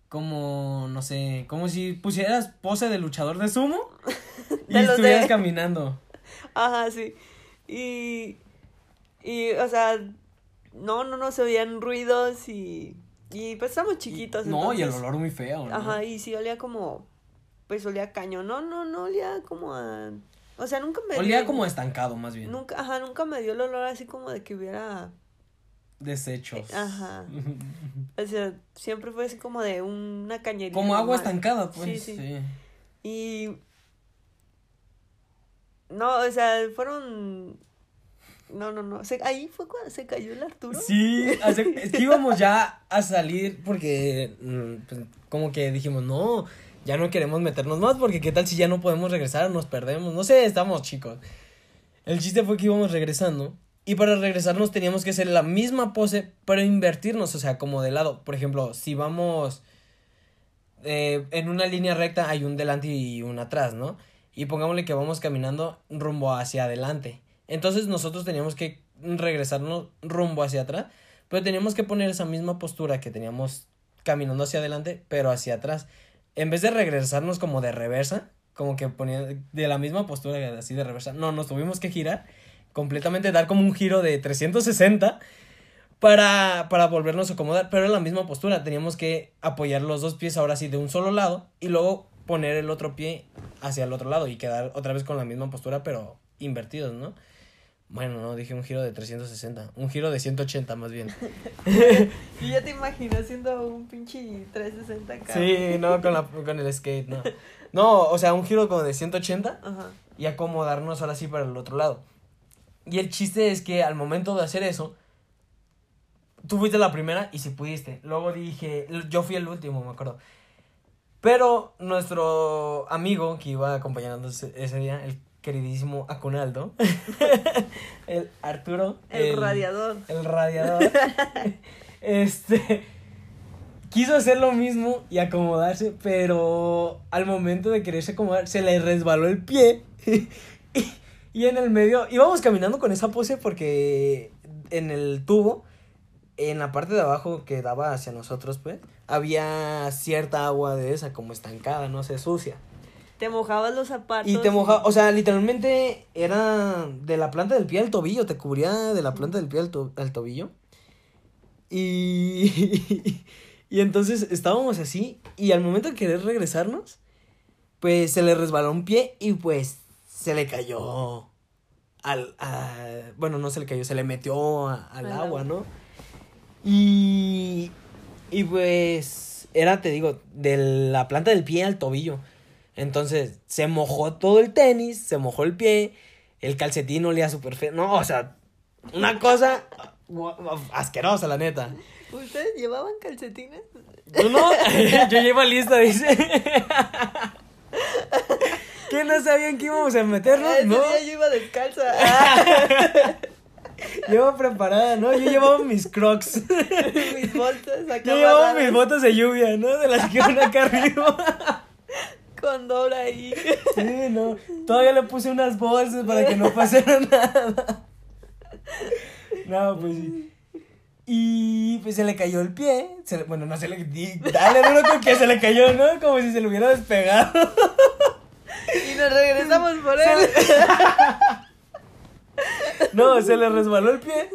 [SPEAKER 2] como, no sé, como si pusieras pose de luchador de sumo *laughs* y
[SPEAKER 1] De los de-
[SPEAKER 2] estuvieras caminando. *laughs*
[SPEAKER 1] Ajá, sí. Y, y, o sea, no, no, no, se oían ruidos y, y pues estamos chiquitos.
[SPEAKER 2] no, y el olor muy feo, ¿no?
[SPEAKER 1] Ajá, y sí olía como, pues olía caño, no, no, no olía como a, o sea, nunca me
[SPEAKER 2] Olía
[SPEAKER 1] dio-
[SPEAKER 2] como estancado, más bien.
[SPEAKER 1] Nunca, ajá, nunca me dio el olor así como de que hubiera,
[SPEAKER 2] Desechos.
[SPEAKER 1] Ajá. *laughs* o sea, siempre fue así como de una cañería.
[SPEAKER 2] Como agua estancada, pues.
[SPEAKER 1] Sí, sí.
[SPEAKER 2] sí.
[SPEAKER 1] Y. No, o sea, fueron. No, no, no. Se... Ahí fue cuando se cayó el Arturo.
[SPEAKER 2] Sí, hace- es que íbamos ya a salir porque mm, pues, como que dijimos, no, ya no queremos meternos más porque qué tal si ya no podemos regresar, nos perdemos, no sé, estamos chicos. El chiste fue que íbamos regresando y para regresarnos teníamos que hacer la misma pose pero invertirnos, o sea, como de lado. Por ejemplo, si vamos eh, en una línea recta hay un delante y un atrás, ¿no? Y pongámosle que vamos caminando rumbo hacia adelante. Entonces nosotros teníamos que regresarnos rumbo hacia atrás, pero teníamos que poner esa misma postura que teníamos caminando hacia adelante, pero hacia atrás. En vez de regresarnos como de reversa, como que ponía de la misma postura así de reversa, no, nos tuvimos que girar completamente, dar como un giro de 360 para, para volvernos a acomodar, pero en la misma postura, teníamos que apoyar los dos pies ahora sí de un solo lado y luego poner el otro pie hacia el otro lado y quedar otra vez con la misma postura, pero invertidos, ¿no? Bueno, no, dije un giro de 360, un giro de 180 más bien. *laughs*
[SPEAKER 1] Y ya te imaginas haciendo un pinche 360 acá.
[SPEAKER 2] Sí, no, con, la, con el skate, no. No, o sea, un giro como de 180
[SPEAKER 1] Ajá.
[SPEAKER 2] y acomodarnos ahora sí para el otro lado. Y el chiste es que al momento de hacer eso, tú fuiste la primera y si pudiste. Luego dije, yo fui el último, me acuerdo. Pero nuestro amigo que iba acompañándonos ese, día, el queridísimo Acunaldo, *laughs* el Arturo,
[SPEAKER 1] El, radiador.
[SPEAKER 2] el radiador, *laughs* este, quiso hacer lo mismo y acomodarse, pero al momento de quererse acomodar, se le resbaló el pie. *laughs* y, y en el medio, íbamos caminando con esa pose porque en el tubo, en la parte de abajo que daba hacia nosotros, pues, había cierta agua de esa, como estancada, no sé, sucia.
[SPEAKER 1] Te mojabas los zapatos.
[SPEAKER 2] Y te mojaba, o sea, literalmente era de la planta del pie al tobillo, te cubría de la planta del pie al, to- al tobillo. Y, *laughs* y entonces estábamos así, y al momento de querer regresarnos, pues se le resbaló un pie y pues se le cayó al, a- bueno, no se le cayó, se le metió a- al
[SPEAKER 1] Al
[SPEAKER 2] agua,
[SPEAKER 1] agua.
[SPEAKER 2] ¿no? Y, y pues era, te digo, de la planta del pie al tobillo. Entonces se mojó todo el tenis, se mojó el pie, el calcetín olía súper feo. No, o sea, una cosa asquerosa, la neta.
[SPEAKER 1] ¿Ustedes llevaban calcetines?
[SPEAKER 2] ¿Tú no? *laughs* Yo llevo lista, dice. ¿Qué no sabían que íbamos a meternos?
[SPEAKER 1] Ese
[SPEAKER 2] No.
[SPEAKER 1] día yo iba descalza. *laughs*
[SPEAKER 2] Llevo preparada, ¿no? Yo llevaba mis crocs. *laughs*
[SPEAKER 1] mis bolsas acá.
[SPEAKER 2] Yo llevaba mis botas de lluvia, ¿no? De las que van acá arriba.
[SPEAKER 1] Con Dora ahí.
[SPEAKER 2] Sí, no. Todavía le puse unas bolsas para que no pasara nada. No, pues sí. Y pues se le cayó el pie. Se le- bueno, no se le. Dale duro con que se le cayó, ¿no? Como si se le hubiera despegado.
[SPEAKER 1] Y nos regresamos por él. *laughs*
[SPEAKER 2] No, se le resbaló el pie.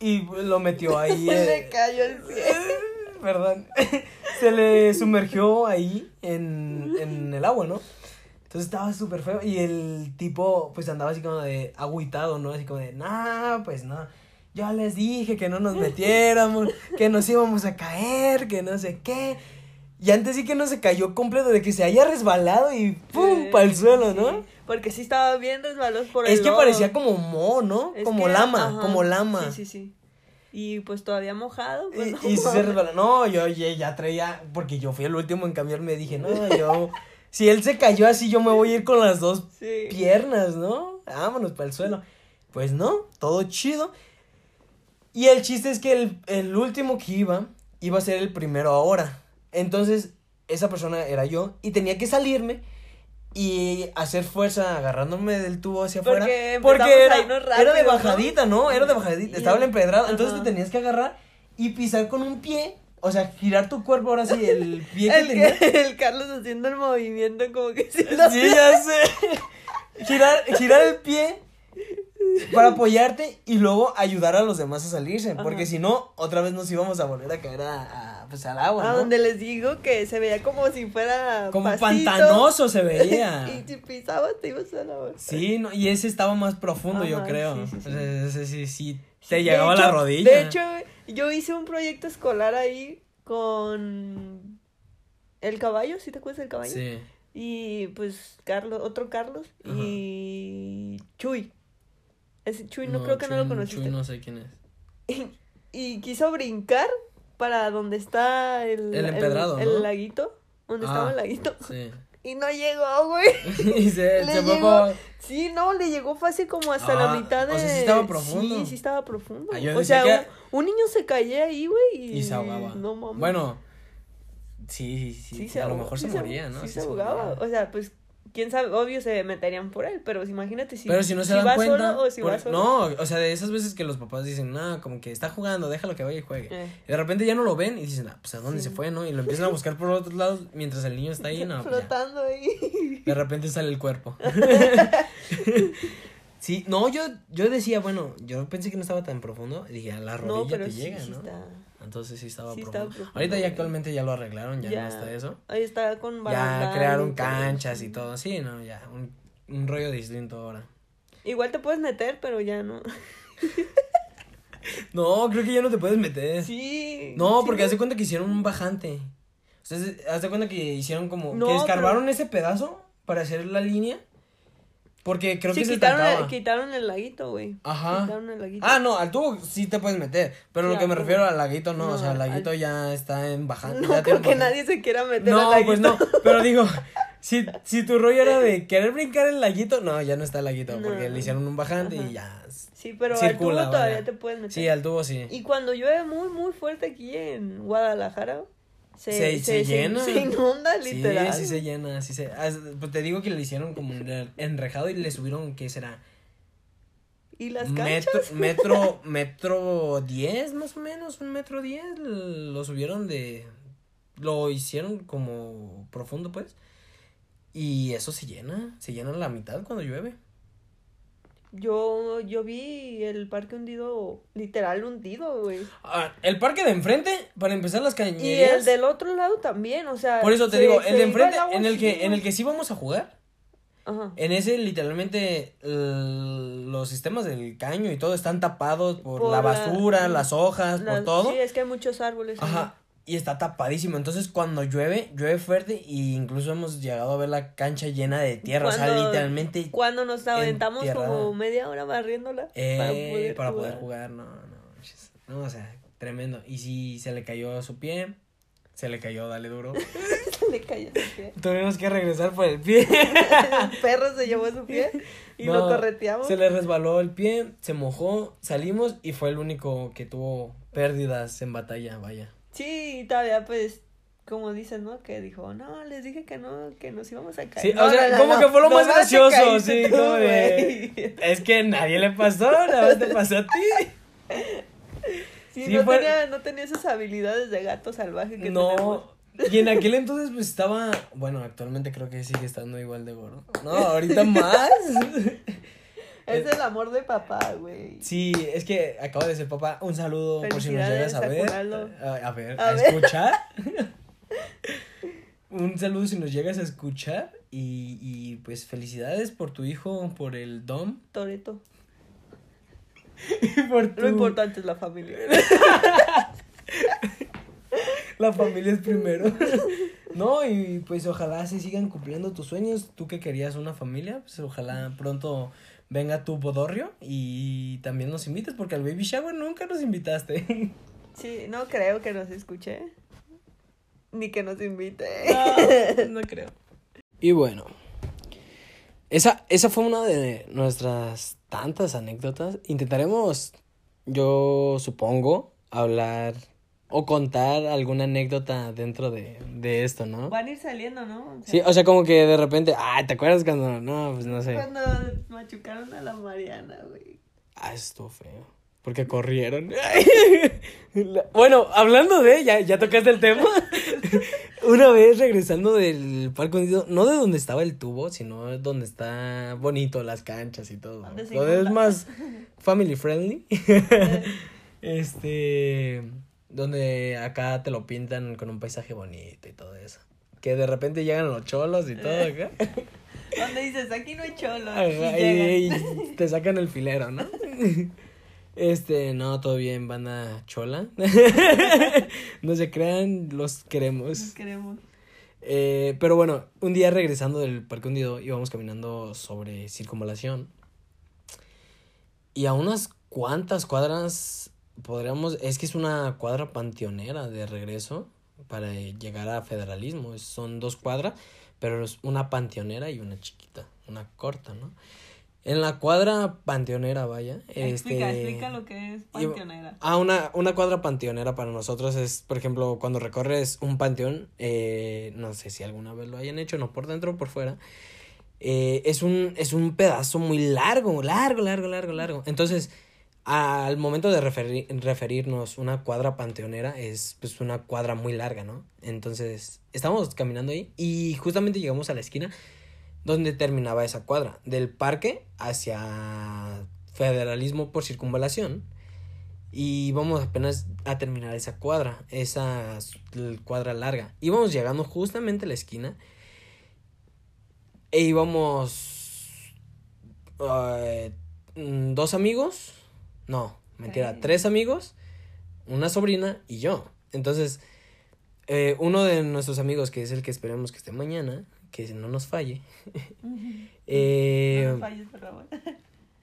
[SPEAKER 2] Y lo metió ahí.
[SPEAKER 1] Se le
[SPEAKER 2] eh,
[SPEAKER 1] cayó el pie. *laughs*
[SPEAKER 2] Perdón. *laughs* Se le sumergió ahí en, en el agua, ¿no? Entonces estaba súper feo. Y el tipo, pues andaba así como de agüitado, ¿no? Así como de, nah, pues no. Yo les dije que no nos metiéramos, que nos íbamos a caer, que no sé qué. Y antes sí que no se cayó completo, de que se haya resbalado y ¡pum!
[SPEAKER 1] Sí,
[SPEAKER 2] para el suelo,
[SPEAKER 1] sí,
[SPEAKER 2] ¿no?
[SPEAKER 1] Porque sí estaba bien resbaloso por el
[SPEAKER 2] Es que
[SPEAKER 1] lodo.
[SPEAKER 2] parecía como mo, ¿no?
[SPEAKER 1] Es
[SPEAKER 2] como
[SPEAKER 1] que,
[SPEAKER 2] lama,
[SPEAKER 1] ajá,
[SPEAKER 2] como lama.
[SPEAKER 1] Sí, sí, sí. Y pues todavía mojado. Pues, no
[SPEAKER 2] Y, sí se resbaló. No, yo ya, ya traía, porque yo fui el último en cambiarme, dije, no, *laughs* yo, si él se cayó así, yo me voy a ir con las dos
[SPEAKER 1] Sí.
[SPEAKER 2] piernas, ¿no? Vámonos para el suelo. Pues no, todo chido. Y el chiste es que el, el último que iba, iba a ser el primero ahora. Entonces, esa persona era yo y tenía que salirme y hacer fuerza agarrándome del tubo hacia afuera.
[SPEAKER 1] Porque
[SPEAKER 2] Porque, era, de bajadita, ¿no? Era de bajadita. Estaba el empedrado. Entonces te tenías que agarrar y pisar con un pie. O sea, girar tu cuerpo ahora sí, el *laughs* pie que
[SPEAKER 1] El,
[SPEAKER 2] tenías.
[SPEAKER 1] que, el Carlos haciendo el movimiento como que si
[SPEAKER 2] Sí, ya sé. Girar, girar el pie *laughs* para apoyarte y luego ayudar a los demás a salirse. Porque si no, otra vez nos íbamos a volver a caer a, a, pues, al agua.
[SPEAKER 1] A
[SPEAKER 2] ¿no?
[SPEAKER 1] donde les digo que se veía como si fuera
[SPEAKER 2] Como pantanoso se veía. *laughs*
[SPEAKER 1] y si pisabas te ibas a la boca.
[SPEAKER 2] Sí, no, y ese estaba más profundo, yo creo.
[SPEAKER 1] sí, sí, sí.
[SPEAKER 2] Ese sí, sí, te llegaba a la rodilla.
[SPEAKER 1] De hecho, yo hice un proyecto escolar ahí con el caballo, ¿sí te acuerdas del caballo?
[SPEAKER 2] Sí.
[SPEAKER 1] Y pues Carlos, otro Carlos
[SPEAKER 2] Ajá.
[SPEAKER 1] y Chuy. Ese Chuy no, creo que no lo conociste.
[SPEAKER 2] Chuy no sé quién es. *laughs*
[SPEAKER 1] Y quiso brincar para donde está el,
[SPEAKER 2] El empedrado,
[SPEAKER 1] el,
[SPEAKER 2] ¿no?
[SPEAKER 1] laguito, donde
[SPEAKER 2] Ah.
[SPEAKER 1] estaba el laguito.
[SPEAKER 2] Sí. *laughs*
[SPEAKER 1] Y no llegó, güey. *laughs*
[SPEAKER 2] y se,
[SPEAKER 1] Le
[SPEAKER 2] se
[SPEAKER 1] llegó- Sí, no, le llegó fácil como hasta la
[SPEAKER 2] Ah,
[SPEAKER 1] mitad de.
[SPEAKER 2] o sea, sí estaba profundo.
[SPEAKER 1] Sí, sí estaba profundo.
[SPEAKER 2] Ah,
[SPEAKER 1] o sea,
[SPEAKER 2] que-
[SPEAKER 1] un, un niño se caía ahí, güey. Y,
[SPEAKER 2] Y se ahogaba.
[SPEAKER 1] No mames.
[SPEAKER 2] Bueno, sí, sí, sí.
[SPEAKER 1] sí,
[SPEAKER 2] a lo mejor
[SPEAKER 1] sí
[SPEAKER 2] se moría, ¿no?
[SPEAKER 1] Sí, se
[SPEAKER 2] se
[SPEAKER 1] ahogaba. O sea, pues, quién sabe, obvio se meterían por él, pero imagínate si.
[SPEAKER 2] Pero si no se dan
[SPEAKER 1] va
[SPEAKER 2] cuenta.
[SPEAKER 1] solo o si
[SPEAKER 2] por-
[SPEAKER 1] va solo.
[SPEAKER 2] No, o sea, de esas veces que los papás dicen, no, como que está jugando, déjalo que vaya y juegue.
[SPEAKER 1] Eh.
[SPEAKER 2] Y de repente ya no lo ven y dicen, ah, pues a dónde
[SPEAKER 1] Sí.
[SPEAKER 2] se fue, ¿no? Y lo empiezan a buscar por otros lados mientras el niño está ahí, no. pues.
[SPEAKER 1] Flotando ahí. *laughs*
[SPEAKER 2] De repente sale el cuerpo. *laughs* sí, no, yo, yo decía, bueno, yo pensé que no estaba tan profundo. Y dije, a la rodilla
[SPEAKER 1] No, pero
[SPEAKER 2] te
[SPEAKER 1] sí,
[SPEAKER 2] llega,
[SPEAKER 1] sí
[SPEAKER 2] ¿no?
[SPEAKER 1] está.
[SPEAKER 2] Entonces sí estaba
[SPEAKER 1] Sí
[SPEAKER 2] profundo.
[SPEAKER 1] estaba profundo,
[SPEAKER 2] Ahorita ya actualmente ya lo arreglaron, ya, no está eso.
[SPEAKER 1] Ahí está con
[SPEAKER 2] Ya
[SPEAKER 1] barandal
[SPEAKER 2] crearon
[SPEAKER 1] y todo.
[SPEAKER 2] canchas y todo, sí, no, ya, un, un rollo distinto ahora.
[SPEAKER 1] Igual te puedes meter, pero ya no. *laughs*
[SPEAKER 2] No, creo que ya no te puedes meter.
[SPEAKER 1] Sí.
[SPEAKER 2] No,
[SPEAKER 1] sí,
[SPEAKER 2] porque haz de cuenta que hicieron un bajante. Haz de cuenta que hicieron como.
[SPEAKER 1] No,
[SPEAKER 2] que escarbaron ese pedazo para hacer la línea. Porque creo
[SPEAKER 1] Sí,
[SPEAKER 2] que se
[SPEAKER 1] quitaron
[SPEAKER 2] estancaba.
[SPEAKER 1] el, quitaron el laguito, güey.
[SPEAKER 2] Ajá.
[SPEAKER 1] Quitaron el laguito.
[SPEAKER 2] Ah, no, al tubo sí te puedes meter. Pero lo que me refiero al laguito no. o
[SPEAKER 1] No,
[SPEAKER 2] sea, el
[SPEAKER 1] al-
[SPEAKER 2] laguito ya está en bajante. *laughs*
[SPEAKER 1] No creo que nadie se quiera meter al
[SPEAKER 2] No,
[SPEAKER 1] laguito.
[SPEAKER 2] pues no. Pero digo, *laughs* si, si tu rollo era de querer brincar el laguito, no, ya no está el laguito. Porque
[SPEAKER 1] No.
[SPEAKER 2] le hicieron un bajante
[SPEAKER 1] Ajá.
[SPEAKER 2] y ya.
[SPEAKER 1] Sí, pero
[SPEAKER 2] Circula,
[SPEAKER 1] al tubo todavía
[SPEAKER 2] vaya.
[SPEAKER 1] te puedes meter.
[SPEAKER 2] Sí, al tubo sí.
[SPEAKER 1] Y cuando llueve muy, muy fuerte aquí en Guadalajara, se,
[SPEAKER 2] Se- se llena.
[SPEAKER 1] Se, inunda, literal.
[SPEAKER 2] Sí, sí se llena, sí se... Pues te digo que le hicieron como enrejado y le subieron, ¿qué será?
[SPEAKER 1] ¿Y las
[SPEAKER 2] Metro,
[SPEAKER 1] canchas? *laughs*
[SPEAKER 2] metro, *laughs* metro diez más o menos, un metro diez, lo subieron de, lo hicieron como profundo pues, y eso se llena, se llena la mitad cuando llueve.
[SPEAKER 1] Yo, yo vi el parque hundido, literal hundido, güey.
[SPEAKER 2] Ah, el parque de enfrente, para empezar las
[SPEAKER 1] Y
[SPEAKER 2] cañerías,
[SPEAKER 1] el del otro lado también, o sea.
[SPEAKER 2] por eso te
[SPEAKER 1] se-
[SPEAKER 2] digo, el de enfrente, en el que,
[SPEAKER 1] así,
[SPEAKER 2] en el que sí vamos a jugar,
[SPEAKER 1] Ajá.
[SPEAKER 2] En ese, literalmente, los sistemas del caño y todo están tapados por,
[SPEAKER 1] Por
[SPEAKER 2] la
[SPEAKER 1] la-
[SPEAKER 2] basura, las hojas, por todo.
[SPEAKER 1] Sí, es que hay muchos árboles.
[SPEAKER 2] Ajá. Y está tapadísimo. Entonces, cuando llueve, llueve fuerte. Y incluso hemos llegado a ver la cancha llena de tierra. o sea, literalmente.
[SPEAKER 1] Cuando nos aventamos
[SPEAKER 2] Entierrada.
[SPEAKER 1] como media hora barriéndola.
[SPEAKER 2] eh, para poder jugar. No, no. No, o sea, tremendo. Y si se le cayó su pie, se le cayó, dale duro. *laughs*
[SPEAKER 1] Le cayó su pie.
[SPEAKER 2] Tuvimos que regresar por el pie.
[SPEAKER 1] El *laughs* perro se llevó su pie y
[SPEAKER 2] No,
[SPEAKER 1] lo correteamos.
[SPEAKER 2] Se le resbaló el pie, se mojó, salimos y fue el único que tuvo pérdidas en batalla, vaya.
[SPEAKER 1] Sí, y todavía pues, como dicen, ¿no? Que dijo, no, les dije que no, que nos íbamos a caer.
[SPEAKER 2] Sí,
[SPEAKER 1] No,
[SPEAKER 2] o sea,
[SPEAKER 1] no,
[SPEAKER 2] como
[SPEAKER 1] no,
[SPEAKER 2] que fue lo más gracioso, sí,
[SPEAKER 1] tú,
[SPEAKER 2] como de...
[SPEAKER 1] güey.
[SPEAKER 2] Es que nadie le pasó, nada más te pasó a ti.
[SPEAKER 1] Sí,
[SPEAKER 2] Sí,
[SPEAKER 1] no,
[SPEAKER 2] fue-
[SPEAKER 1] tenía, no tenía esas habilidades de gato salvaje que
[SPEAKER 2] No,
[SPEAKER 1] tenemos.
[SPEAKER 2] y en aquel *laughs* entonces pues estaba, bueno, actualmente creo que sigue estando igual de gordo. No, ahorita más. *laughs*
[SPEAKER 1] Es el amor de papá, güey.
[SPEAKER 2] Sí, es que acabo de ser papá. Un saludo por si nos llegas a ver. A, a ver,
[SPEAKER 1] A
[SPEAKER 2] a,
[SPEAKER 1] ver.
[SPEAKER 2] escuchar. *laughs* Un saludo si nos llegas a escuchar. Y, y pues felicidades por tu hijo, por el Dom.
[SPEAKER 1] Toreto. *laughs*
[SPEAKER 2] Por
[SPEAKER 1] Lo importante es la familia. *laughs*
[SPEAKER 2] La familia es primero. No, y pues ojalá se sigan cumpliendo tus sueños. Tú que querías una familia, pues ojalá pronto venga tu bodorrio y también nos invites, porque al baby shower nunca nos invitaste. *laughs*
[SPEAKER 1] Sí, no creo que nos escuche. Ni que nos invite.
[SPEAKER 2] No, *laughs* no creo. Y bueno, esa, esa fue una de nuestras tantas anécdotas. Intentaremos, yo supongo, hablar o contar alguna anécdota dentro de, de esto, ¿no?
[SPEAKER 1] Van a ir saliendo, ¿no? O sea,
[SPEAKER 2] Sí, o sea, como que de repente, ay, ¿te acuerdas cuando? No, pues no sé.
[SPEAKER 1] Cuando machucaron a la Mariana, güey.
[SPEAKER 2] Ah, estuvo feo. Porque corrieron. *laughs* Bueno, hablando de, ya, ya tocaste el tema. *laughs* Una vez regresando del parque hundido, no de donde estaba el tubo, sino donde está bonito las canchas y todo.
[SPEAKER 1] Donde
[SPEAKER 2] es más *laughs* family friendly. este, donde acá te lo pintan con un paisaje bonito y todo eso. Que de repente llegan los cholos y todo acá. *laughs*
[SPEAKER 1] Donde dices, aquí no hay cholo.
[SPEAKER 2] Ajá,
[SPEAKER 1] y
[SPEAKER 2] y,
[SPEAKER 1] llegan.
[SPEAKER 2] y *laughs* te sacan el filero, ¿no? *laughs* Este, no, todo bien, banda chola. no se crean, los queremos.
[SPEAKER 1] Nos queremos.
[SPEAKER 2] Eh, pero bueno, un día regresando del parque hundido, íbamos caminando sobre circunvalación. Y a unas cuantas cuadras, podríamos, es que es una cuadra panteonera de regreso para llegar a federalismo. Son dos cuadras, pero es una panteonera y una chiquita, una corta, ¿no? En la cuadra panteonera, vaya.
[SPEAKER 1] Explica,
[SPEAKER 2] este,
[SPEAKER 1] explica lo que es panteonera.
[SPEAKER 2] Ah, una, una cuadra panteonera para nosotros es, por ejemplo, cuando recorres un panteón, eh, no sé si alguna vez lo hayan hecho, no por dentro o por fuera, eh, es, un, es un pedazo muy largo, largo, largo, largo, largo. Entonces, al momento de referi- referirnos una cuadra panteonera, es pues una cuadra muy larga, ¿no? Entonces, estábamos caminando ahí y justamente llegamos a la esquina donde terminaba esa cuadra, del parque hacia federalismo por circunvalación. Y íbamos apenas a terminar esa cuadra, esa cuadra larga. Íbamos llegando justamente a la esquina. E íbamos eh, mm, dos amigos. No, mentira, tres amigos, una sobrina y yo. Entonces, eh, uno de nuestros amigos, que es el que esperemos que esté mañana, que no nos falle, *laughs* eh,
[SPEAKER 1] no nos falles, por favor.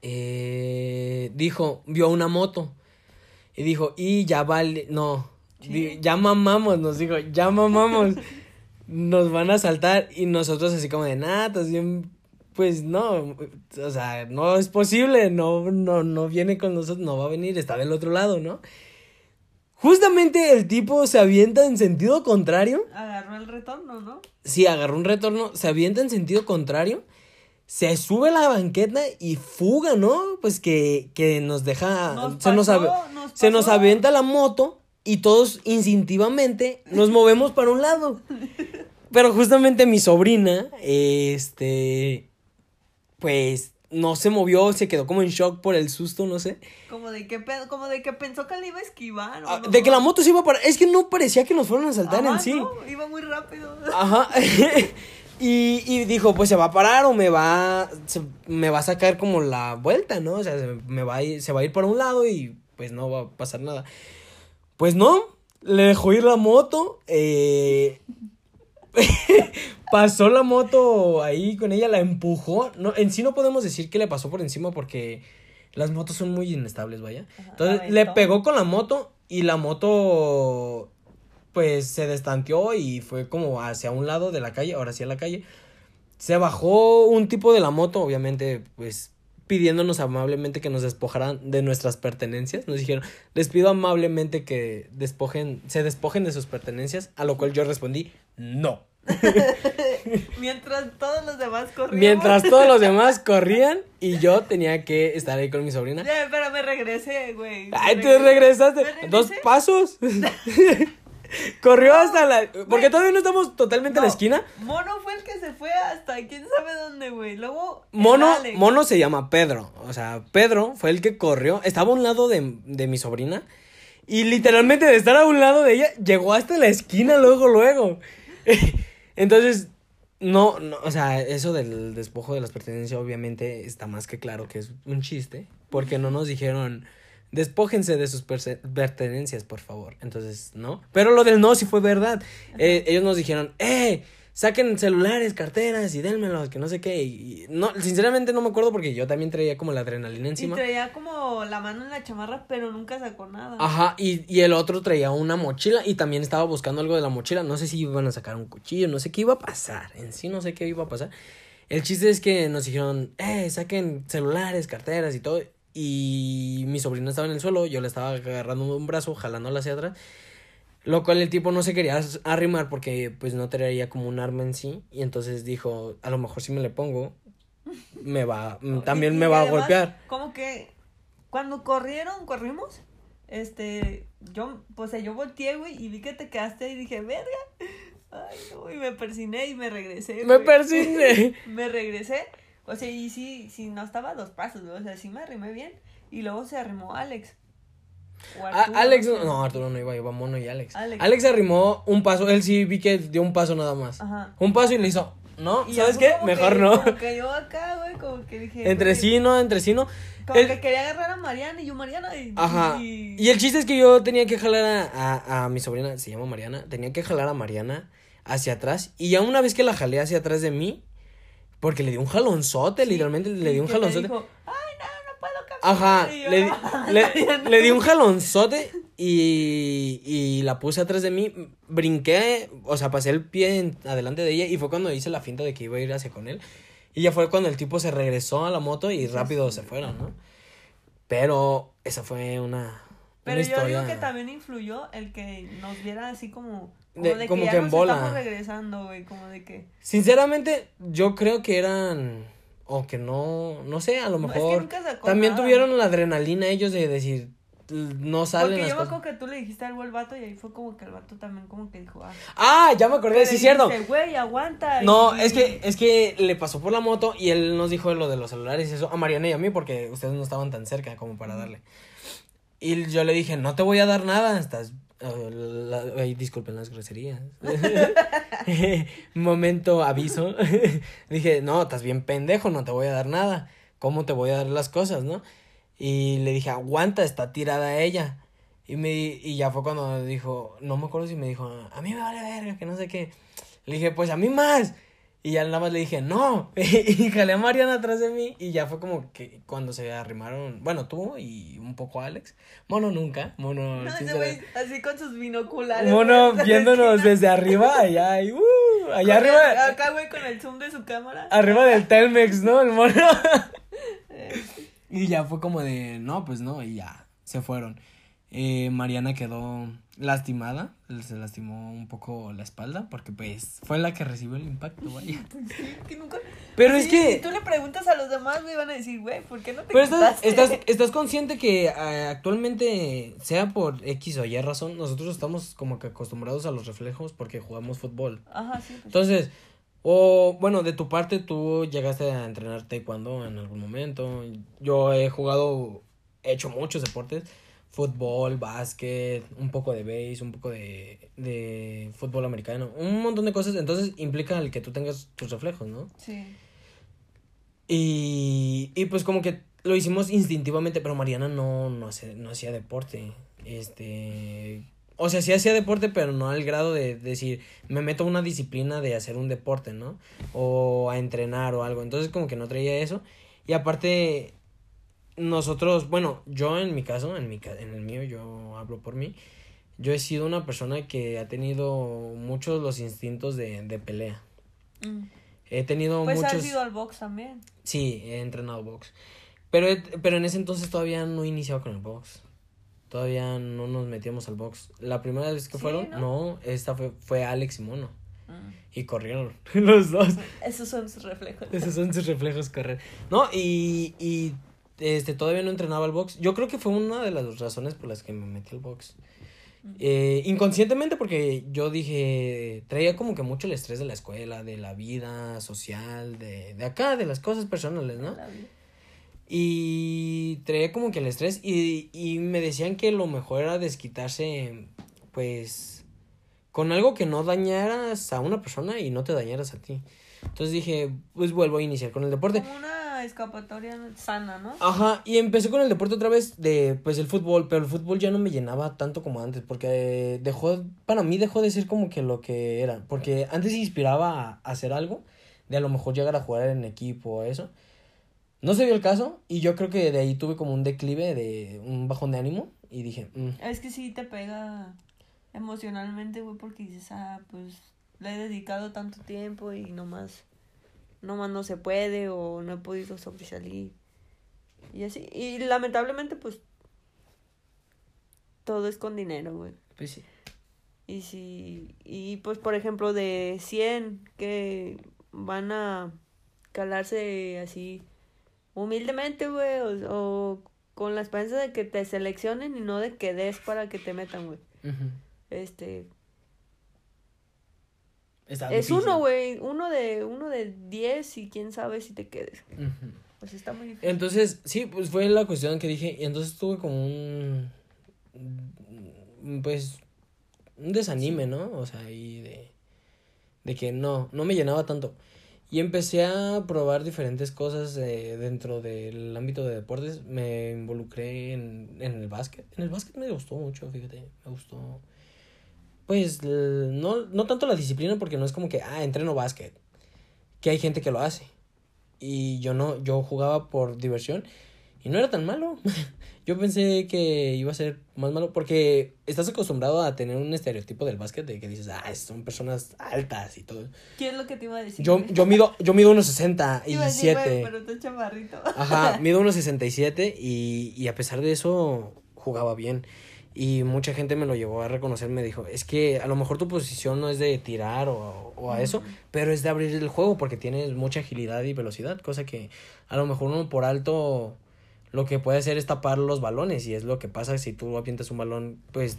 [SPEAKER 2] eh, dijo, vio una moto y dijo, y ya vale, no, ya mamamos, nos dijo, ya mamamos, *laughs* nos van a saltar y nosotros así como de nada, estás bien, pues no, o sea, no es posible, no, no, no viene con nosotros, no va a venir, está del otro lado, ¿no? Justamente el tipo se avienta en sentido contrario
[SPEAKER 1] Agarró el retorno, ¿no?
[SPEAKER 2] Sí, agarró un retorno, se avienta en sentido contrario, se sube a la banqueta y fuga, ¿no? Pues que, que nos deja,
[SPEAKER 1] Nos
[SPEAKER 2] se, nos
[SPEAKER 1] pasó, nos
[SPEAKER 2] se nos avienta la moto y todos instintivamente nos movemos para un lado. *laughs* Pero justamente mi sobrina, este, pues no se movió, se quedó como en shock por el susto, no sé.
[SPEAKER 1] Como de que, como de que pensó que le iba a esquivar. ¿o
[SPEAKER 2] Ah,
[SPEAKER 1] no?
[SPEAKER 2] De que la moto se iba para... Es que no parecía que nos fueran a saltar
[SPEAKER 1] Ajá,
[SPEAKER 2] en sí.
[SPEAKER 1] no, iba muy rápido.
[SPEAKER 2] Ajá. *laughs* y, y dijo, pues se va a parar o me va, se- me va a sacar como la vuelta, ¿no? O sea, se, me va a ir, se va a ir por un lado y pues no va a pasar nada. Pues no, le dejó ir la moto. eh, *laughs* pasó la moto ahí con ella, la empujó. No, en sí no podemos decir que le pasó por encima porque las motos son muy inestables, vaya.
[SPEAKER 1] Ajá,
[SPEAKER 2] Entonces le pegó con la moto y la moto pues se destanteó y fue como hacia un lado de la calle, ahora sí a la calle. Se bajó un tipo de la moto, obviamente, pues pidiéndonos amablemente que nos despojaran de nuestras pertenencias. Nos dijeron, les pido amablemente que despojen, se despojen de sus pertenencias, a lo cual yo respondí, no. *laughs*
[SPEAKER 1] Mientras todos los demás corrían.
[SPEAKER 2] Mientras todos los demás *laughs* corrían y yo tenía que estar ahí con mi sobrina.
[SPEAKER 1] Pero me regresé, güey.
[SPEAKER 2] Ay, te regresaste.
[SPEAKER 1] ¿Me
[SPEAKER 2] Dos pasos. *laughs* *laughs* Corrió hasta la. Porque todavía no estamos totalmente en la
[SPEAKER 1] No,
[SPEAKER 2] esquina.
[SPEAKER 1] Mono fue el que se fue hasta quién sabe dónde, güey. Luego.
[SPEAKER 2] Mono,
[SPEAKER 1] Alex.
[SPEAKER 2] Mono se llama Pedro. O sea, Pedro fue el que corrió. Estaba a un lado de, de mi sobrina. Y literalmente de estar a un lado de ella, llegó hasta la esquina luego, luego. *laughs* Entonces, no, no, o sea, eso del despojo de las pertenencias obviamente está más que claro que es un chiste. porque no nos dijeron despójense de sus pertenencias, por favor. Entonces, no. Pero lo del no sí fue verdad. Eh, ellos nos dijeron, eh, saquen celulares, carteras y denmelos, que no sé qué. Y, y no, sinceramente no me acuerdo porque yo también traía como la adrenalina
[SPEAKER 1] Y
[SPEAKER 2] encima.
[SPEAKER 1] traía como la mano en la chamarra, pero nunca sacó nada.
[SPEAKER 2] Ajá, y, y el otro traía una mochila y también estaba buscando algo de la mochila. No sé si iban a sacar un cuchillo, no sé qué iba a pasar. En sí no sé qué iba a pasar. El chiste es que nos dijeron, eh, saquen celulares, carteras y todo. Y mi sobrina estaba en el suelo, yo le estaba agarrando un brazo, jalándola hacia atrás. Lo cual el tipo no se quería arrimar porque pues no traía como un arma en sí. Y entonces dijo, a lo mejor si me le pongo, me va, *laughs* también me va a golpear.
[SPEAKER 1] Como que cuando corrieron, corrimos, este, yo, pues yo volteé, güey, y vi que te quedaste y dije, verga. Ay, no, y me persiné y me regresé.
[SPEAKER 2] Me
[SPEAKER 1] güey.
[SPEAKER 2] persigné. *laughs*
[SPEAKER 1] me regresé. O sea, y sí, sí, no estaba a dos pasos, güey. O sea, sí me arrimé bien. Y luego se arrimó Alex. O
[SPEAKER 2] A-
[SPEAKER 1] Arturo,
[SPEAKER 2] Alex,
[SPEAKER 1] no
[SPEAKER 2] no, Arturo no iba, iba Mono y Alex.
[SPEAKER 1] Alex.
[SPEAKER 2] Alex. arrimó un paso, él sí vi que dio un paso nada más.
[SPEAKER 1] Ajá.
[SPEAKER 2] Un paso y le hizo, ¿no?
[SPEAKER 1] Y
[SPEAKER 2] ¿Sabes qué? Mejor
[SPEAKER 1] que-
[SPEAKER 2] no.
[SPEAKER 1] Como que yo acá, güey, como que dije.
[SPEAKER 2] Entre
[SPEAKER 1] güey,
[SPEAKER 2] sí, no, entre sí, no.
[SPEAKER 1] Como que quería agarrar a Mariana y yo, Mariana. Y,
[SPEAKER 2] Ajá.
[SPEAKER 1] y-
[SPEAKER 2] Y el chiste es que yo tenía que jalar a, a, a mi sobrina, se llama Mariana, tenía que jalar a Mariana hacia atrás. Y ya una vez que la jalé hacia atrás de mí, porque le di un jalonzote,
[SPEAKER 1] Sí,
[SPEAKER 2] literalmente le
[SPEAKER 1] y
[SPEAKER 2] di un jalonzote.
[SPEAKER 1] dijo, Ay, no, no puedo.
[SPEAKER 2] Ajá,
[SPEAKER 1] yo,
[SPEAKER 2] le, di- *laughs*
[SPEAKER 1] "No,
[SPEAKER 2] le,
[SPEAKER 1] Mariana".
[SPEAKER 2] le di un jalonzote y, y la puse atrás de mí, brinqué, o sea, pasé el pie en- adelante de ella y fue cuando hice la finta de que iba a ir hacia con él. Y ya fue cuando el tipo se regresó a la moto y rápido se fueron, ¿no? Pero esa fue una,
[SPEAKER 1] Pero
[SPEAKER 2] una
[SPEAKER 1] yo
[SPEAKER 2] historia.
[SPEAKER 1] digo que también influyó el que nos viera así como. Como
[SPEAKER 2] De- como
[SPEAKER 1] que
[SPEAKER 2] que en bola.
[SPEAKER 1] estamos regresando, güey. Como de que.
[SPEAKER 2] Sinceramente, yo creo que eran, o que no, no sé, a lo
[SPEAKER 1] No, es que
[SPEAKER 2] mejor también
[SPEAKER 1] nada.
[SPEAKER 2] tuvieron la adrenalina ellos de decir, no salen
[SPEAKER 1] Porque
[SPEAKER 2] las
[SPEAKER 1] yo me acuerdo que tú le dijiste algo al vato y ahí fue como que el vato también como que dijo, ah.
[SPEAKER 2] Ah, ya me acordé, sí, es cierto.
[SPEAKER 1] Güey, aguanta.
[SPEAKER 2] No,
[SPEAKER 1] y-
[SPEAKER 2] es que, es que le pasó por la moto y él nos dijo lo de los celulares y eso a Mariana y a mí porque ustedes no estaban tan cerca como para darle. Y yo le dije, no te voy a dar nada, estás... disculpen las groserías. *laughs* Momento aviso. *laughs* dije, no, estás bien pendejo, no te voy a dar nada. ¿Cómo te voy a dar las cosas, no? Y le dije, aguanta, está tirada ella. Y, me, y ya fue cuando dijo, no me acuerdo si me dijo, a mí me vale verga, que no sé qué. Le dije, pues a mí más. Y ya nada más le dije, no. *laughs* y jalé a Mariana atrás de mí. Y ya fue como que cuando se arrimaron, bueno, tú y un poco Alex. Mono nunca, mono.
[SPEAKER 1] No, ese güey así con sus binoculares.
[SPEAKER 2] Mono *laughs* viéndonos desde arriba, allá, y, uh, allá
[SPEAKER 1] con el-
[SPEAKER 2] arriba,
[SPEAKER 1] Acá, güey, con el zoom de su cámara.
[SPEAKER 2] arriba del Telmex, ¿no? El mono. *laughs* y ya fue como de, no, pues no, y ya, se fueron. Eh, Mariana quedó lastimada, se lastimó un poco la espalda, porque pues fue la que recibió el impacto, vaya. *laughs*
[SPEAKER 1] Sí, que nunca...
[SPEAKER 2] Pero es que...
[SPEAKER 1] Si tú le preguntas a los demás, güey, van a decir, güey, ¿por qué no te
[SPEAKER 2] Pero estás, estás, estás consciente que eh, actualmente, sea por X o Y razón, nosotros estamos como que acostumbrados a los reflejos porque jugamos fútbol.
[SPEAKER 1] Ajá, sí. Pues,
[SPEAKER 2] Entonces, o bueno, de tu parte tú llegaste a entrenar taekwondo en algún momento. Yo he jugado, he hecho muchos deportes. Fútbol, básquet, un poco de base, un poco de, de fútbol americano, un montón de cosas. Entonces implica el que tú tengas tus reflejos, ¿no?
[SPEAKER 1] sí.
[SPEAKER 2] Y, y pues como que lo hicimos instintivamente, pero Mariana no, no, hace- no hacía deporte. Este, o sea, sí hacía deporte, pero no al grado de decir, me meto a una disciplina de hacer un deporte, ¿no? O a entrenar o algo. Entonces como que no traía eso. Y aparte, nosotros, bueno, yo en mi caso, en, mi, ca- en el mío, yo hablo por mí. Yo he sido una persona que ha tenido muchos los instintos de, de pelea.
[SPEAKER 1] Mm.
[SPEAKER 2] He tenido
[SPEAKER 1] Pues
[SPEAKER 2] muchos...
[SPEAKER 1] has ido al box también.
[SPEAKER 2] Sí, he entrenado box. Pero, he- pero en ese entonces todavía no iniciaba con el box. Todavía no nos metíamos al box. La primera vez que
[SPEAKER 1] Sí,
[SPEAKER 2] fueron,
[SPEAKER 1] ¿no?
[SPEAKER 2] no, esta fue, fue Alex y Mono.
[SPEAKER 1] Mm.
[SPEAKER 2] Y corrieron *laughs* los dos.
[SPEAKER 1] Esos son sus reflejos.
[SPEAKER 2] Esos son sus reflejos correr. No, y, y este, todavía no entrenaba al box. Yo creo que fue una de las razones por las que me metí al box. Eh, inconscientemente porque yo dije, traía como que mucho el estrés de la escuela, de la vida social, de, de acá, de las cosas personales, ¿no? Y traía como que el estrés y, y me decían que lo mejor era desquitarse, pues, con algo que no dañaras a una persona y no te dañaras a ti. Entonces dije, pues vuelvo a iniciar con el deporte.
[SPEAKER 1] Una una escapatoria sana, ¿no?
[SPEAKER 2] Ajá, y empecé con el deporte otra vez de, pues, el fútbol, pero el fútbol ya no me llenaba tanto como antes, porque dejó, para mí dejó de ser como que lo que era, porque antes inspiraba a hacer algo, de a lo mejor llegar a jugar en equipo o eso. No se dio el caso, y yo creo que de ahí tuve como un declive, de un bajón de ánimo, y dije, mm,
[SPEAKER 1] Es que sí te pega emocionalmente, güey, porque dices, ah, pues le he dedicado tanto tiempo y nomás, nomás no se puede o no he podido sobresalir. Y así, y lamentablemente, pues, todo es con dinero, güey.
[SPEAKER 2] pues sí.
[SPEAKER 1] Y si, y pues por ejemplo de 100 que van a calarse así humildemente, güey, o, o con la esperanza de que te seleccionen y no de que des para que te metan, güey. Este,
[SPEAKER 2] Está
[SPEAKER 1] es
[SPEAKER 2] difícil.
[SPEAKER 1] uno, güey, uno de, uno de 10 y quién sabe si te quedes. Pues está muy difícil.
[SPEAKER 2] Entonces, sí, pues fue la cuestión que dije, y entonces tuve como un, pues, un desanime, ¿no? O sea, ahí de, de que no, no me llenaba tanto. Y empecé a probar diferentes cosas eh, dentro del ámbito de deportes. Me involucré en, en el básquet. En el básquet me gustó mucho, fíjate, me gustó. Pues, no, no tanto la disciplina porque no es como que, ah, entreno básquet. Que hay gente que lo hace. Y yo no, yo jugaba por diversión y no era tan malo. *laughs* yo pensé que iba a ser más malo porque estás acostumbrado a tener un estereotipo del básquet de que dices, ah, son personas altas y todo.
[SPEAKER 1] ¿Qué es lo que te iba a decir?
[SPEAKER 2] Yo, yo mido, yo mido unos 60 y 7.
[SPEAKER 1] pero chamarrito.
[SPEAKER 2] Ajá, *laughs* mido unos 67 y, y a pesar de eso jugaba bien. Y mucha gente me lo llevó a reconocer, me dijo, es que a lo mejor tu posición no es de tirar o, o a eso, pero es de abrir el juego porque tienes mucha agilidad y velocidad, cosa que a lo mejor uno por alto lo que puede hacer es tapar los balones y es lo que pasa si tú avientas un balón, pues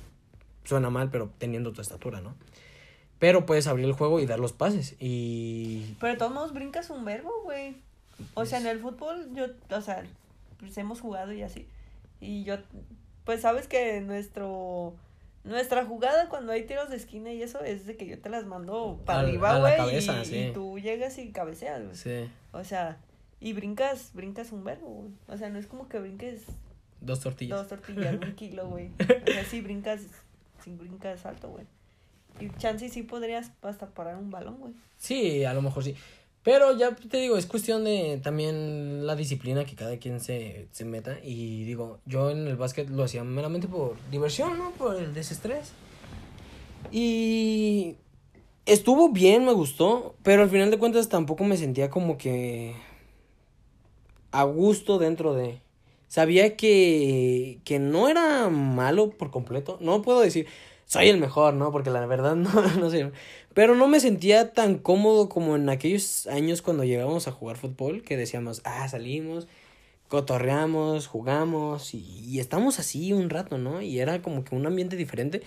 [SPEAKER 2] suena mal, pero teniendo tu estatura, ¿no? Pero puedes abrir el juego y dar los pases y...
[SPEAKER 1] Pero de todos modos brincas un verbo, güey. O sea, en el fútbol yo, o sea, pues hemos jugado y así. Y yo, pues sabes que nuestro, nuestra jugada cuando hay tiros de esquina y eso es de que yo te las mando para
[SPEAKER 2] a
[SPEAKER 1] arriba, güey. Y,
[SPEAKER 2] sí.
[SPEAKER 1] y tú llegas y cabeceas, güey.
[SPEAKER 2] Sí,
[SPEAKER 1] O sea, y brincas, brincas un verbo, güey. O sea, no es como que brinques
[SPEAKER 2] dos tortillas.
[SPEAKER 1] dos tortillas, un kilo, güey. *laughs* O sea, sí brincas, sí brincas alto, güey. Y chance sí podrías hasta parar un balón, güey.
[SPEAKER 2] Sí, a lo mejor sí. Pero ya te digo, es cuestión de también la disciplina que cada quien se, se meta. Y digo, yo en el básquet lo hacía meramente por diversión, ¿no? Por el desestrés. Y estuvo bien, me gustó. Pero al final de cuentas tampoco me sentía como que a gusto dentro de... Sabía que, que no era malo por completo. No puedo decir, soy el mejor, ¿no? Porque la verdad *laughs* no, no sé. Pero no me sentía tan cómodo como en aquellos años cuando llegábamos a jugar fútbol, que decíamos, ah, salimos, cotorreamos, jugamos y, y estamos así un rato, ¿no? Y era como que un ambiente diferente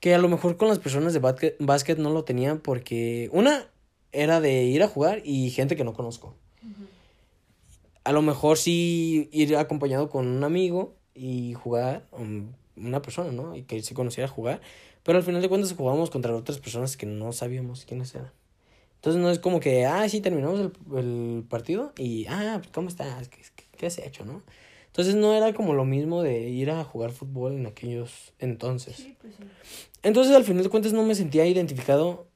[SPEAKER 2] que a lo mejor con las personas de básquet, no lo tenían porque una era de ir a jugar y gente que no conozco. A lo mejor sí ir acompañado con un amigo y jugar, um, una persona, ¿no? Y que se conociera jugar. Pero al final de cuentas jugábamos contra otras personas que no sabíamos quiénes eran. Entonces no es como que, ah, sí, terminamos el, el partido y, ah, ¿cómo estás? ¿Qué, qué, qué has hecho, no? Entonces no era como lo mismo de ir a jugar fútbol en aquellos entonces.
[SPEAKER 1] Sí, pues sí.
[SPEAKER 2] Entonces al final de cuentas no me sentía identificado,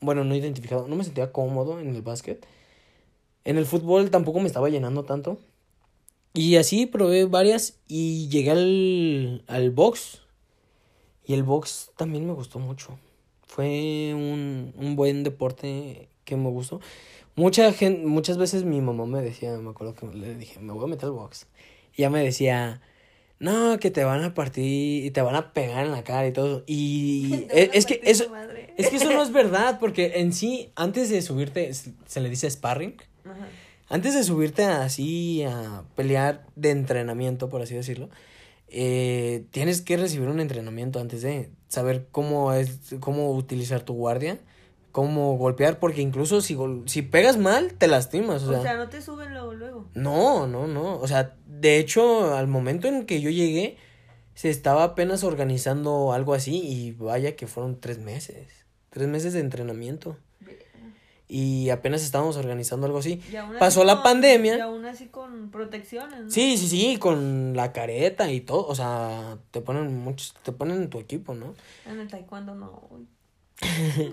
[SPEAKER 2] bueno, no identificado, no me sentía cómodo en el básquet. En el fútbol tampoco me estaba llenando tanto. Y así probé varias y llegué al, al box. Y el box también me gustó mucho. Fue un, un buen deporte que me gustó. Mucha gente, muchas veces mi mamá me decía, me acuerdo que le dije, me voy a meter al box. Y ella me decía, no, que te van a partir y te van a pegar en la cara y todo. Y *laughs*
[SPEAKER 1] van
[SPEAKER 2] es, que eso, es que eso no es *laughs* verdad, porque en sí, antes de subirte, se se le dice sparring.
[SPEAKER 1] Ajá.
[SPEAKER 2] Antes de subirte así a pelear de entrenamiento, por así decirlo, eh, tienes que recibir un entrenamiento antes de saber cómo es, cómo utilizar tu guardia, cómo golpear, porque incluso si, gol- si pegas mal, te lastimas.
[SPEAKER 1] O sea, no te suben luego, luego.
[SPEAKER 2] No, no, no. O sea, de hecho, al momento en que yo llegué, se estaba apenas organizando algo así y vaya que fueron tres meses. Tres meses de entrenamiento. Y apenas estábamos organizando algo así. Pasó la
[SPEAKER 1] con-
[SPEAKER 2] pandemia.
[SPEAKER 1] Y aún así con protecciones, ¿no?
[SPEAKER 2] Sí, sí, sí, con la careta y todo, o sea, te ponen muchos, te ponen en tu equipo, ¿no?
[SPEAKER 1] En el taekwondo no. *laughs*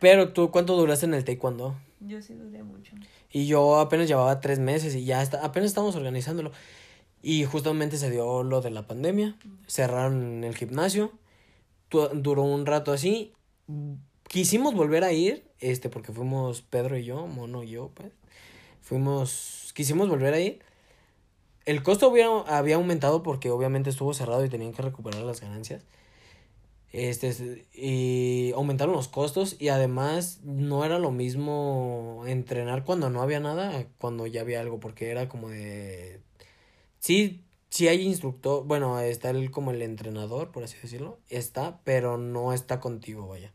[SPEAKER 2] Pero tú, ¿cuánto duraste en el taekwondo?
[SPEAKER 1] Yo sí duré mucho.
[SPEAKER 2] Y yo apenas llevaba tres meses y ya está, apenas estábamos organizándolo. Y justamente se dio lo de la pandemia, cerraron el gimnasio, duró un rato así. Quisimos volver a ir, este, porque fuimos Pedro y yo, Mono y yo, pues. Fuimos, quisimos volver a ir. El costo hubiera, había aumentado porque obviamente estuvo cerrado y tenían que recuperar las ganancias. Este, es- y aumentaron los costos y además no era lo mismo entrenar cuando no había nada cuando ya había algo, porque era como de... Sí, sí hay instructor, bueno, está el, como el entrenador, por así decirlo, está, pero no está contigo, vaya.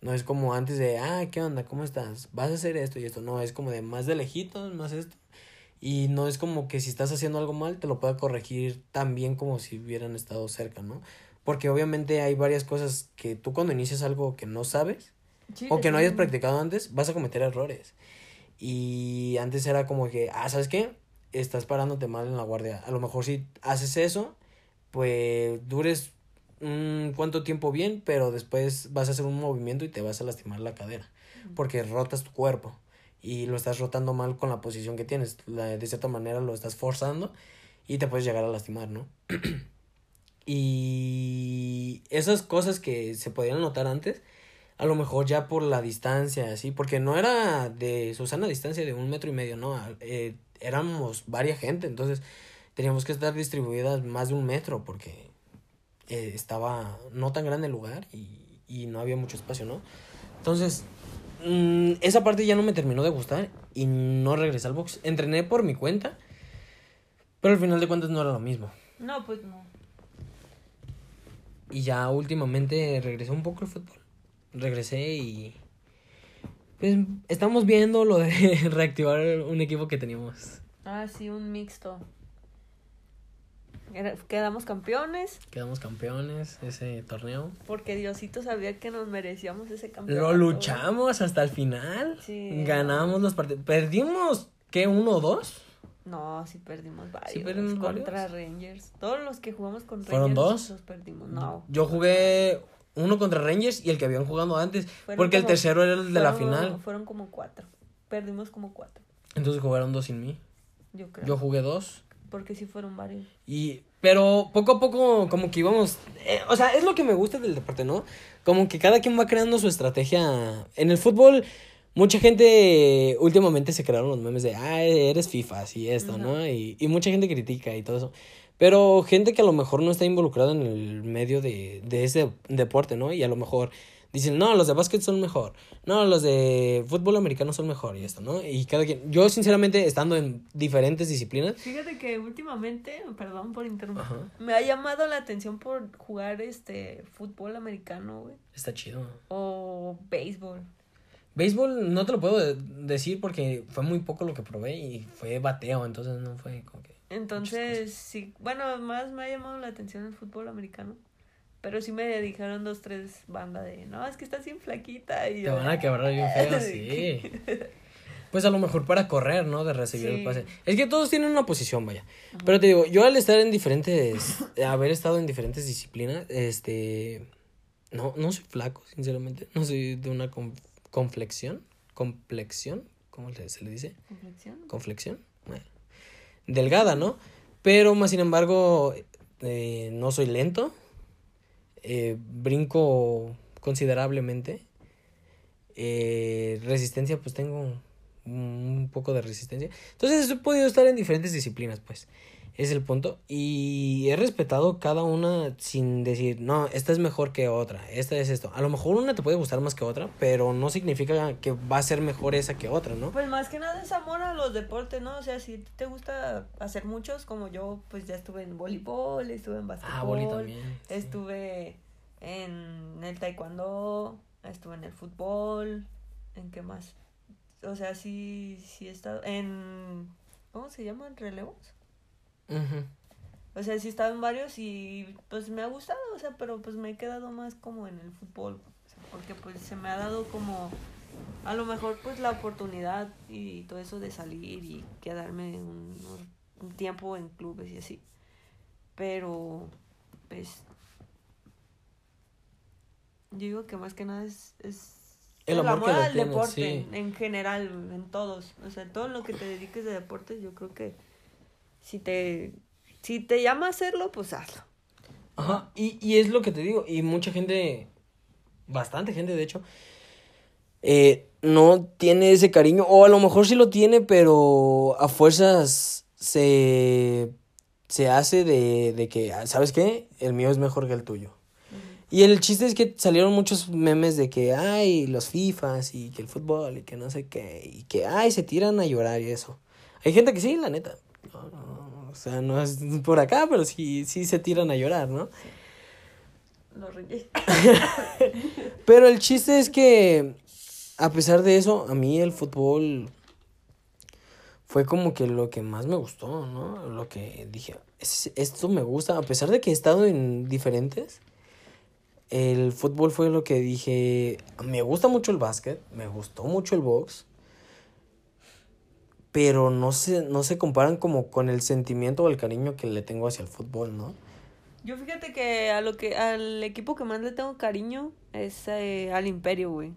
[SPEAKER 2] No es como antes de, ah, ¿qué onda? ¿Cómo estás? Vas a hacer esto y esto. No, es como de más de lejitos, más esto. Y no es como que si estás haciendo algo mal, te lo pueda corregir tan bien como si hubieran estado cerca, ¿no? Porque obviamente hay varias cosas que tú cuando inicias algo que no sabes
[SPEAKER 1] Sí,
[SPEAKER 2] o que no hayas practicado antes, vas a cometer errores. Y antes era como que, ah, ¿sabes qué? Estás parándote mal en la guardia. A lo mejor si haces eso, pues dures un cuánto tiempo bien, pero después vas a hacer un movimiento y te vas a lastimar la cadera. Porque rotas tu cuerpo y lo estás rotando mal con la posición que tienes. De cierta manera lo estás forzando y te puedes llegar a lastimar, ¿no? *clears throat* y esas cosas que se podían notar antes, a lo mejor ya por la distancia, así, porque no era de Susana distancia de un metro y medio, no, eh, éramos varias gente, entonces teníamos que estar distribuidas más de un metro porque eh, estaba no tan grande el lugar y, y no había mucho espacio, ¿no? Entonces, mm, esa parte ya no me terminó de gustar y no regresé al box. Entrené por mi cuenta, pero al final de cuentas no era lo mismo.
[SPEAKER 1] No, pues no.
[SPEAKER 2] Y ya últimamente regresé un poco al fútbol. Regresé y. Pues estamos viendo lo de *laughs* reactivar un equipo que teníamos.
[SPEAKER 1] Ah, sí, un mixto. Quedamos campeones
[SPEAKER 2] Quedamos campeones ese torneo.
[SPEAKER 1] porque Diosito sabía que nos merecíamos ese campeonato.
[SPEAKER 2] Lo luchamos hasta el final.
[SPEAKER 1] Sí.
[SPEAKER 2] Ganamos los partidos. Perdimos, ¿qué? ¿Uno o dos?
[SPEAKER 1] No, sí perdimos varios.
[SPEAKER 2] perdimos
[SPEAKER 1] contra
[SPEAKER 2] varios?
[SPEAKER 1] Rangers. Todos los que jugamos con Rangers.
[SPEAKER 2] ¿Fueron dos?
[SPEAKER 1] Los perdimos. No.
[SPEAKER 2] Yo jugué uno contra Rangers y el que habían jugado antes.
[SPEAKER 1] Fueron
[SPEAKER 2] porque el tercero era el de la final.
[SPEAKER 1] Fueron como cuatro. Perdimos como cuatro.
[SPEAKER 2] Entonces jugaron dos sin mí.
[SPEAKER 1] Yo creo.
[SPEAKER 2] Yo jugué dos.
[SPEAKER 1] Porque sí fueron varios.
[SPEAKER 2] Y, pero poco a poco como que íbamos, eh, o sea, es lo que me gusta del deporte, ¿no? Como que cada quien va creando su estrategia. En el fútbol, mucha gente últimamente se crearon los memes de, ah, eres FIFA y esto, ¿no? Y, y mucha gente critica y todo eso. Pero gente que a lo mejor no está involucrada en el medio de, de ese deporte, ¿no? Y a lo mejor dicen, no, los de básquet son mejor, no, los de fútbol americano son mejor y esto, ¿no? Y cada quien, yo sinceramente, estando en diferentes disciplinas,
[SPEAKER 1] Fíjate que últimamente, perdón por interrumpir, me ha llamado la atención por jugar este fútbol americano, güey.
[SPEAKER 2] está chido.
[SPEAKER 1] O béisbol.
[SPEAKER 2] Béisbol no te lo puedo de- decir porque fue muy poco lo que probé y fue bateo, entonces no fue como que...
[SPEAKER 1] Entonces, sí, bueno, más me ha llamado la atención el fútbol americano. Pero sí me dijeron dos, tres bandas de, no, es que estás bien flaquita. Y
[SPEAKER 2] Te van a quebrar bien feo, *laughs* sí. Pues a lo mejor para correr, ¿no? De recibir el pase. Es que todos tienen una posición, vaya. Pero te digo, yo al estar en diferentes, *clears throat* haber estado en diferentes disciplinas, este, no, no soy flaco, sinceramente. No soy de una conflexión, complexión, ¿cómo se le dice?
[SPEAKER 1] ¿Conflexión?
[SPEAKER 2] Conflexión. Bueno, delgada, ¿no? Pero más sin embargo, eh, no soy lento. Eh, brinco considerablemente. Eh, resistencia, pues tengo un poco de resistencia. Entonces he podido estar en diferentes disciplinas, pues. Es el punto. Y he respetado cada una sin decir, no, esta es mejor que otra, esta es esto. A lo mejor una te puede gustar más que otra, pero no significa que va a ser mejor esa que otra, ¿no?
[SPEAKER 1] Pues más que nada es amor a los deportes, ¿no? O sea, si te gusta hacer muchos, como yo, pues ya estuve en voleibol, estuve en básquetbol.
[SPEAKER 2] Ah, boli también. sí.
[SPEAKER 1] Estuve en el taekwondo, estuve en el fútbol, ¿en qué más? O sea, sí, sí he estado en... ¿Cómo se llaman? ¿Relevos?
[SPEAKER 2] Ujú.
[SPEAKER 1] O sea, sí he estado en varios y pues me ha gustado, o sea, pero pues me he quedado más como en el fútbol. o sea, porque pues se me ha dado como a lo mejor pues la oportunidad y todo eso de salir y quedarme un, un tiempo en clubes y así. Pero, pues, yo digo que más que nada es, es
[SPEAKER 2] El amor que le
[SPEAKER 1] al deporte
[SPEAKER 2] sí.
[SPEAKER 1] en, en general, en todos. O sea, todo lo que te dediques de deporte, yo creo que si te, si te llama a hacerlo, pues hazlo.
[SPEAKER 2] Ajá, y, y es lo que te digo, y mucha gente, bastante gente de hecho, eh, no tiene ese cariño, o a lo mejor sí lo tiene, pero a fuerzas se, se hace de, de que, ah, ¿sabes qué? El mío es mejor que el tuyo. Y el chiste es que salieron muchos memes de que, ay, los FIFAs y que el fútbol y que no sé qué, y que, ay, se tiran a llorar y eso. Hay gente que sí, la neta. No, no, sea, no es por acá, pero sí, sí se tiran a llorar, ¿no?
[SPEAKER 1] Lo. *laughs*
[SPEAKER 2] Pero el chiste es que, a pesar de eso, a mí el fútbol fue como que lo que más me gustó, ¿no? Lo que dije, "Es- esto me gusta, a pesar de que he estado en diferentes, el fútbol fue lo que dije, me gusta mucho el básquet, me gustó mucho el box, pero no se, no se comparan como con el sentimiento o el cariño que le tengo hacia el fútbol, ¿no?
[SPEAKER 1] Yo fíjate que a lo que al equipo que más le tengo cariño es eh, al Imperio, güey.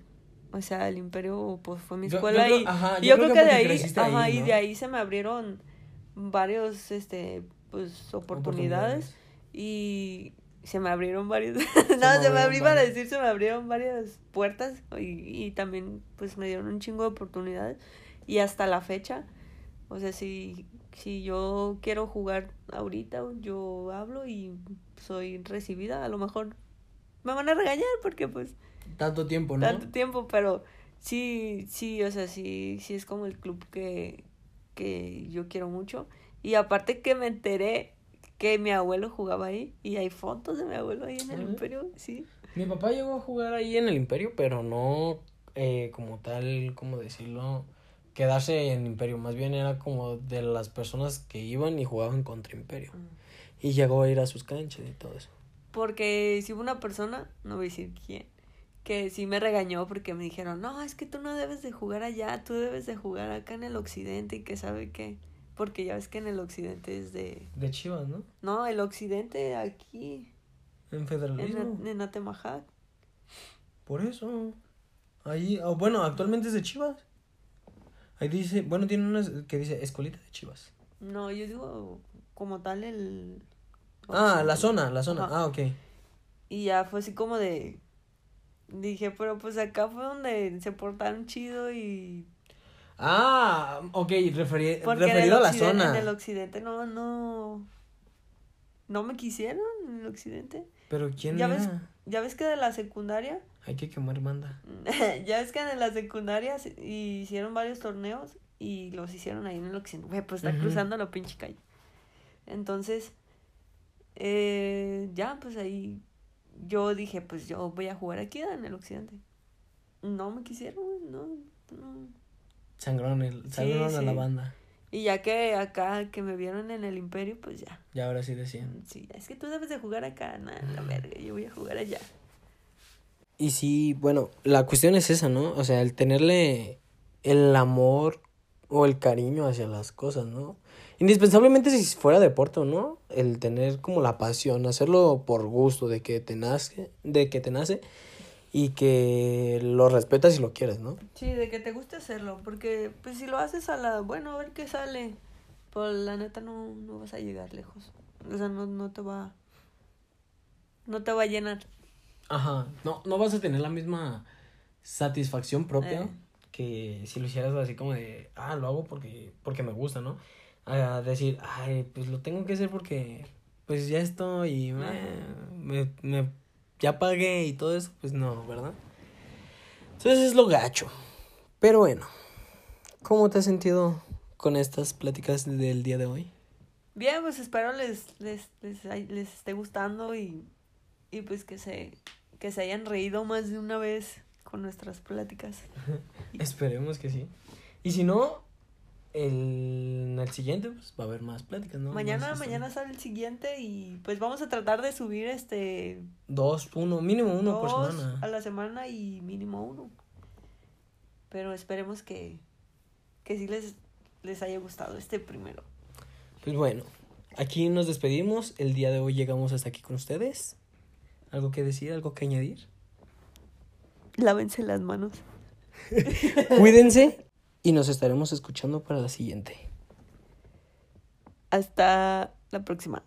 [SPEAKER 1] O sea, el Imperio pues fue mi escuela
[SPEAKER 2] yo creo-
[SPEAKER 1] y
[SPEAKER 2] ajá,
[SPEAKER 1] y
[SPEAKER 2] yo
[SPEAKER 1] yo,
[SPEAKER 2] creo
[SPEAKER 1] creo,
[SPEAKER 2] que
[SPEAKER 1] que, de ahí,
[SPEAKER 2] creciste
[SPEAKER 1] ajá,
[SPEAKER 2] ahí,
[SPEAKER 1] y
[SPEAKER 2] ¿no?
[SPEAKER 1] de ahí se me abrieron varios este pues oportunidades, y se me abrieron varios *laughs* no, se me
[SPEAKER 2] abrieron
[SPEAKER 1] abrieron para decir, se me abrieron varias puertas y, y también pues me dieron un chingo de oportunidades y hasta la fecha, o sea, si si yo quiero jugar ahorita, yo hablo y soy recibida, a lo mejor me van a regañar porque pues
[SPEAKER 2] Tanto tiempo, ¿no?
[SPEAKER 1] tanto tiempo, pero sí, sí, o sea, sí, sí es como el club que, que yo quiero mucho. Y aparte que me enteré que mi abuelo jugaba ahí y hay fotos de mi abuelo ahí en el
[SPEAKER 2] Ujú.
[SPEAKER 1] imperio, sí.
[SPEAKER 2] Mi papá llegó a jugar ahí en el Imperio, pero no eh, como tal, ¿cómo decirlo? Quedarse en Imperio. Más bien era como de las personas que iban y jugaban contra Imperio. Y llegó a ir a sus canchas y todo eso.
[SPEAKER 1] Porque si hubo una persona, no voy a decir quién, que sí me regañó porque me dijeron, no, es que tú no debes de jugar allá, tú debes de jugar acá en el occidente y que sabe qué. Porque ya ves que en el occidente es de...
[SPEAKER 2] De Chivas, ¿no?
[SPEAKER 1] No, el occidente aquí,
[SPEAKER 2] En
[SPEAKER 1] en,
[SPEAKER 2] federalismo.
[SPEAKER 1] en Atemajac.
[SPEAKER 2] Por eso. Ahí, oh, bueno, actualmente es de Chivas. Ahí dice, bueno, tiene una que dice escolita de Chivas.
[SPEAKER 1] No, yo digo como tal el...
[SPEAKER 2] Ah, la zona, la zona.
[SPEAKER 1] Ajá.
[SPEAKER 2] Ah, ok.
[SPEAKER 1] Y ya fue así como de... Dije, pero pues acá fue donde se portaron chido y...
[SPEAKER 2] Ah, ok, referi-
[SPEAKER 1] Porque
[SPEAKER 2] referido a la zona.
[SPEAKER 1] En el occidente no, no... No me quisieron en el occidente.
[SPEAKER 2] Pero ¿quién
[SPEAKER 1] Ya
[SPEAKER 2] era?
[SPEAKER 1] ves- Ya ves que de la secundaria...
[SPEAKER 2] Hay que quemar banda. *laughs*
[SPEAKER 1] ya ves que en la secundaria se- hicieron varios torneos y los hicieron ahí en el occidente. Güey, pues está
[SPEAKER 2] Ujú.
[SPEAKER 1] cruzando la pinche calle. Entonces, eh, ya, pues ahí yo dije, pues yo voy a jugar aquí en el occidente. No me quisieron, güey, no, no.
[SPEAKER 2] Sangrón, el, sangrón a la banda.
[SPEAKER 1] Y ya que acá, que me vieron en el imperio, pues ya.
[SPEAKER 2] Y ahora sí decían.
[SPEAKER 1] Sí, es que tú debes de jugar acá, nada, la verga, yo voy a jugar allá.
[SPEAKER 2] Y sí, bueno, la cuestión es esa, ¿no? O sea, el tenerle el amor o el cariño hacia las cosas, ¿no? Indispensablemente si fuera deporte no, el tener como la pasión, hacerlo por gusto, de que te nace, de que te nace y que lo respetas y lo quieres, ¿no?
[SPEAKER 1] Sí, de que te guste hacerlo, porque pues si lo haces a la, bueno, a ver qué sale, pues la neta no, no vas a llegar lejos. O sea, no, no te va, no te va a llenar.
[SPEAKER 2] Ajá, no, no vas a tener la misma satisfacción propia
[SPEAKER 1] Eh.
[SPEAKER 2] que si lo hicieras así como de, ah, lo hago porque, porque me gusta, ¿no? A decir, ay, pues lo tengo que hacer porque, pues ya estoy, me, me, me- ya pagué y todo eso, pues no, ¿verdad? Entonces es lo gacho. Pero bueno, ¿cómo te has sentido con estas pláticas del día de hoy?
[SPEAKER 1] Bien, pues espero les, les, les, les esté gustando y, y pues que se, que se hayan reído más de una vez con nuestras pláticas. *laughs*
[SPEAKER 2] Esperemos que sí. Y si no, el, el siguiente pues, va a haber más pláticas, ¿no?
[SPEAKER 1] mañana,
[SPEAKER 2] Más,
[SPEAKER 1] mañana sale el siguiente y pues vamos a tratar de subir este
[SPEAKER 2] Dos, uno, mínimo uno por semana.
[SPEAKER 1] a la semana y mínimo uno. Pero esperemos que, que sí les, les haya gustado este primero.
[SPEAKER 2] Pues bueno, aquí nos despedimos. El día de hoy llegamos hasta aquí con ustedes. ¿Algo que decir? ¿Algo que añadir?
[SPEAKER 1] Lávense las manos. *laughs*
[SPEAKER 2] Cuídense y nos estaremos escuchando para la siguiente.
[SPEAKER 1] Hasta la próxima.